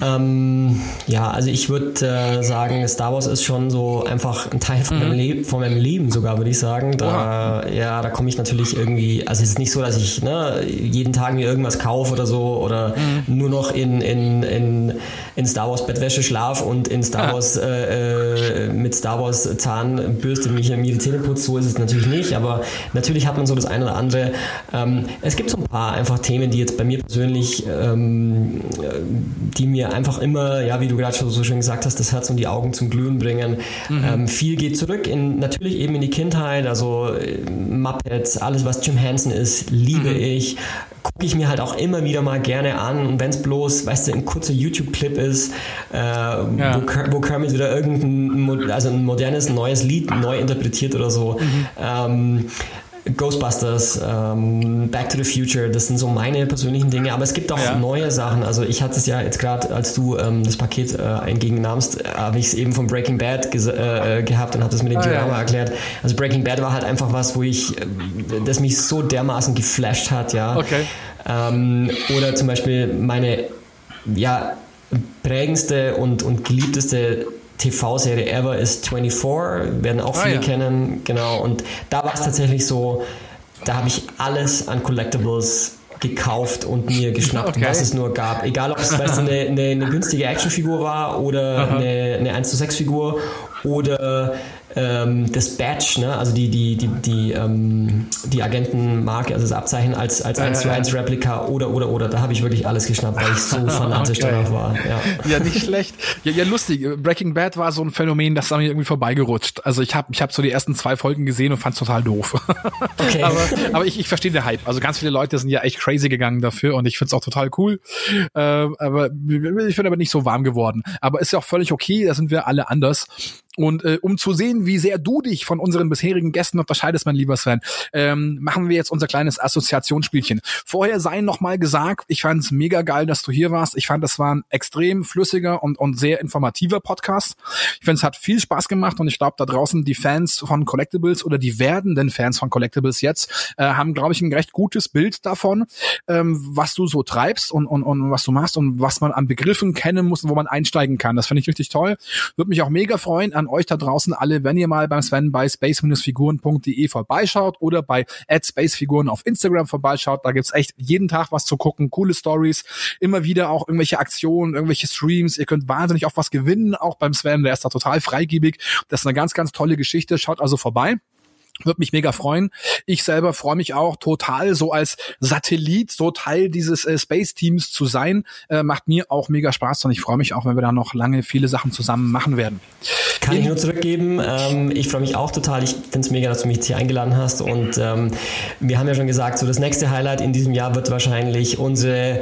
Ähm, ja, also ich würde äh, sagen, Star Wars ist schon so einfach ein Teil von, mhm. meinem, Le von meinem Leben sogar, würde ich sagen. Da, Oha. ja, da komme ich natürlich irgendwie, also es ist nicht so, dass ich ne, jeden Tag mir irgendwas kaufe oder so oder mhm. nur noch in, in, in, in Star Wars Bettwäsche schlaf und in Star Wars äh, äh, mit Star Wars Zahnbürste mich mir die Zähne putzt. So ist es natürlich nicht, aber natürlich hat man so das eine oder andere. Ähm, es gibt so ein paar einfach Themen, die jetzt bei mir persönlich, ähm, die mir mir einfach immer, ja, wie du gerade schon so schön gesagt hast, das Herz und die Augen zum Glühen bringen. Mhm. Ähm, viel geht zurück in natürlich eben in die Kindheit, also äh, Muppets, alles was Jim Henson ist, liebe mhm. ich gucke ich mir halt auch immer wieder mal gerne an. Und wenn es bloß, weißt du, ein kurzer YouTube-Clip ist, äh, ja. wo, wo Kermit wieder irgendein also ein modernes, neues Lied neu interpretiert oder so. Mhm. Ähm, Ghostbusters, ähm, Back to the Future, das sind so meine persönlichen Dinge, aber es gibt auch ja. neue Sachen. Also ich hatte es ja jetzt gerade, als du ähm, das Paket äh, entgegennahmst, habe ich es eben von Breaking Bad äh, gehabt und habe das mit dem ah, Diorama ja. erklärt. Also Breaking Bad war halt einfach was, wo ich, äh, das mich so dermaßen geflasht hat, ja. Okay. Ähm, oder zum Beispiel meine, ja, prägendste und, und geliebteste TV-Serie ever ist 24, werden auch ah, viele ja. kennen, genau. Und da war es tatsächlich so, da habe ich alles an Collectibles gekauft und mir geschnappt, okay. was es nur gab. Egal, ob es weißt, eine, eine, eine, günstige Actionfigur war oder eine, eine 1 zu 6 Figur oder ähm, das Badge, ne? also die, die, die, die, ähm, die Agentenmarke, also das Abzeichen als, als 1 zu 1 Replika oder, oder, oder. Da habe ich wirklich alles geschnappt, weil ich so (laughs) fanatisch okay. darauf war. Ja. ja, nicht schlecht. Ja, ja, lustig. Breaking Bad war so ein Phänomen, das ist mir irgendwie vorbeigerutscht. Also ich habe ich hab so die ersten zwei Folgen gesehen und fand es total doof. (laughs) Okay. aber aber ich, ich verstehe den Hype. Also ganz viele Leute sind ja echt crazy gegangen dafür und ich finde es auch total cool. Äh, aber ich bin aber nicht so warm geworden. Aber ist ja auch völlig okay, da sind wir alle anders. Und äh, um zu sehen, wie sehr du dich von unseren bisherigen Gästen unterscheidest, mein lieber Sven, ähm, machen wir jetzt unser kleines Assoziationsspielchen. Vorher sei noch mal gesagt, ich fand es mega geil, dass du hier warst. Ich fand, das war ein extrem flüssiger und, und sehr informativer Podcast. Ich finde, es hat viel Spaß gemacht und ich glaube, da draußen die Fans von Collectibles oder die werdenden Fans von Collectibles jetzt äh, haben, glaube ich, ein recht gutes Bild davon, ähm, was du so treibst und, und, und was du machst und was man an Begriffen kennen muss und wo man einsteigen kann. Das finde ich richtig toll. Würde mich auch mega freuen an euch da draußen alle, wenn ihr mal beim Sven bei space-figuren.de vorbeischaut oder bei @spacefiguren auf Instagram vorbeischaut. Da gibt's echt jeden Tag was zu gucken, coole Stories, immer wieder auch irgendwelche Aktionen, irgendwelche Streams. Ihr könnt wahnsinnig auch was gewinnen, auch beim Sven, der ist da total freigebig. Das ist eine ganz, ganz tolle Geschichte. Schaut also vorbei. Würde mich mega freuen. Ich selber freue mich auch total, so als Satellit, so Teil dieses äh, Space-Teams zu sein. Äh, macht mir auch mega Spaß und ich freue mich auch, wenn wir da noch lange viele Sachen zusammen machen werden. Kann ich nur zurückgeben. Ähm, ich freue mich auch total. Ich finde es mega, dass du mich jetzt hier eingeladen hast. Und ähm, wir haben ja schon gesagt, so das nächste Highlight in diesem Jahr wird wahrscheinlich unsere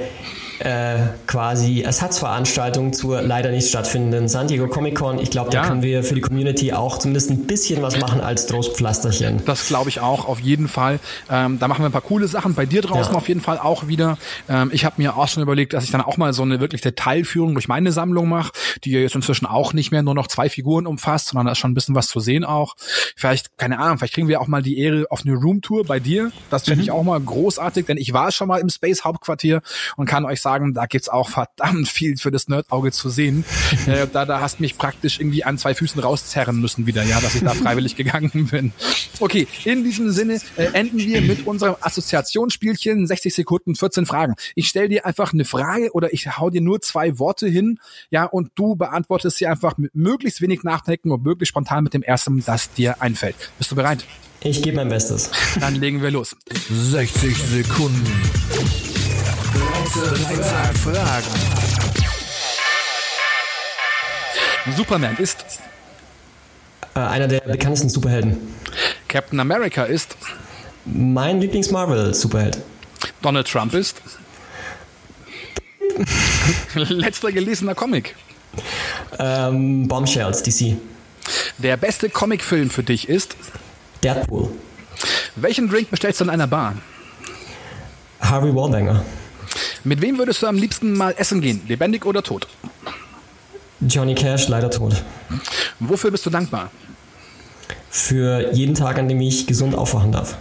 äh, quasi Ersatzveranstaltung zur leider nicht stattfindenden San Diego Comic Con. Ich glaube, da ja. können wir für die Community auch zumindest ein bisschen was machen als Trostpflasterchen. Das glaube ich auch, auf jeden Fall. Ähm, da machen wir ein paar coole Sachen. Bei dir draußen ja. auf jeden Fall auch wieder. Ähm, ich habe mir auch schon überlegt, dass ich dann auch mal so eine wirklich Detailführung durch meine Sammlung mache, die jetzt inzwischen auch nicht mehr nur noch zwei Figuren umfasst, sondern da ist schon ein bisschen was zu sehen auch. Vielleicht, keine Ahnung, vielleicht kriegen wir auch mal die Ehre auf eine Roomtour bei dir. Das fände mhm. ich auch mal großartig, denn ich war schon mal im Space Hauptquartier und kann euch sagen, sagen, da gibt's auch verdammt viel für das Nerdauge zu sehen. (laughs) äh, da, da hast mich praktisch irgendwie an zwei Füßen rauszerren müssen wieder, ja, dass ich da freiwillig (laughs) gegangen bin. Okay, in diesem Sinne äh, enden wir mit unserem Assoziationsspielchen 60 Sekunden, 14 Fragen. Ich stelle dir einfach eine Frage oder ich hau dir nur zwei Worte hin, ja, und du beantwortest sie einfach mit möglichst wenig Nachdenken und möglichst spontan mit dem ersten, das dir einfällt. Bist du bereit? Ich gebe mein Bestes. Dann legen wir los. 60 Sekunden. 13 Fragen. Superman ist äh, einer der bekanntesten Superhelden. Captain America ist mein Lieblings-Marvel-Superheld. Donald Trump ist (laughs) letzter gelesener Comic. Ähm, Bombshells, DC. Der beste Comicfilm für dich ist Deadpool. Welchen Drink bestellst du in einer Bar? Harvey Wallbanger. Mit wem würdest du am liebsten mal essen gehen? Lebendig oder tot? Johnny Cash, leider tot. Wofür bist du dankbar? Für jeden Tag, an dem ich gesund aufwachen darf.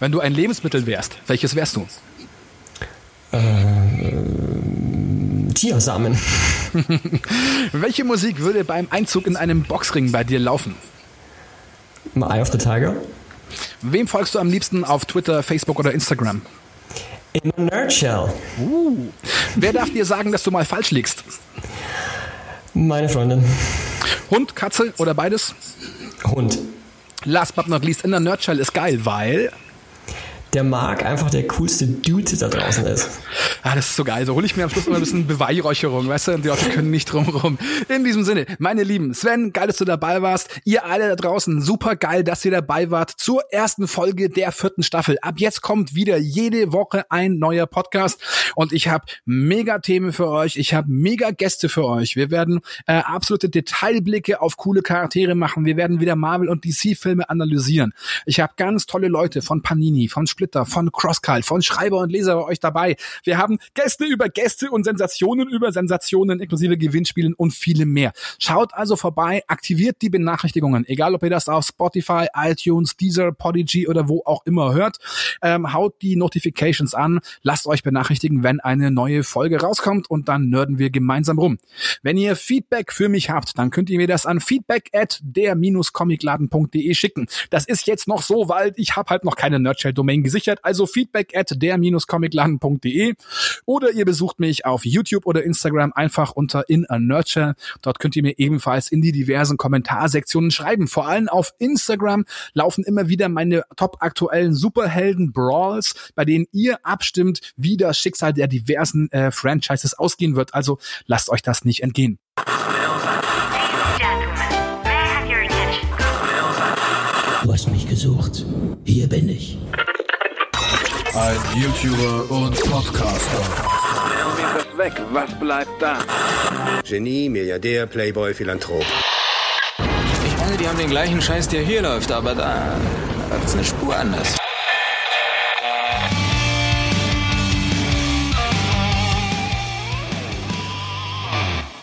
Wenn du ein Lebensmittel wärst, welches wärst du? Äh, Chiasamen. (laughs) Welche Musik würde beim Einzug in einem Boxring bei dir laufen? Eye of the Tiger. Wem folgst du am liebsten auf Twitter, Facebook oder Instagram? In a nutshell. Uh. Wer darf dir sagen, dass du mal falsch liegst? Meine Freundin. Hund, Katze oder beides? Hund. Last but not least, in a nutshell ist geil, weil der Marc einfach der coolste Dude da draußen ist. Ah, das ist so geil. So hole ich mir am Schluss immer ein bisschen Beweihräucherung, weißt du? Und die Leute können nicht drumherum. In diesem Sinne, meine Lieben, Sven, geil, dass du dabei warst. Ihr alle da draußen, super geil, dass ihr dabei wart zur ersten Folge der vierten Staffel. Ab jetzt kommt wieder jede Woche ein neuer Podcast und ich habe mega Themen für euch. Ich habe mega Gäste für euch. Wir werden äh, absolute Detailblicke auf coole Charaktere machen. Wir werden wieder Marvel und DC Filme analysieren. Ich habe ganz tolle Leute von Panini, von Splitter, von Crosscult, von Schreiber und Leser bei euch dabei. Wir haben Gäste über Gäste und Sensationen über Sensationen inklusive Gewinnspielen und viele mehr. Schaut also vorbei, aktiviert die Benachrichtigungen, egal ob ihr das auf Spotify, iTunes, Deezer, Podigy oder wo auch immer hört. Ähm, haut die Notifications an, lasst euch benachrichtigen, wenn eine neue Folge rauskommt und dann nörden wir gemeinsam rum. Wenn ihr Feedback für mich habt, dann könnt ihr mir das an feedback at der-comicladen.de schicken. Das ist jetzt noch so, weil ich habe halt noch keine Nerdshell-Domain gesichert, also feedback at der-comicladen.de oder ihr besucht mich auf YouTube oder Instagram einfach unter in a Nerdshell. Dort könnt ihr mir ebenfalls in die diversen Kommentarsektionen schreiben. Vor allem auf Instagram laufen immer wieder meine top aktuellen Superhelden-Brawls, bei denen ihr abstimmt, wie das Schicksal der diversen äh, Franchises ausgehen wird. Also lasst euch das nicht entgehen. Ein YouTuber und Podcaster. das weg. Was bleibt da? Genie, Milliardär, Playboy, Philanthrop. Ich meine, die haben den gleichen Scheiß, der hier läuft, aber da, da ist eine Spur anders.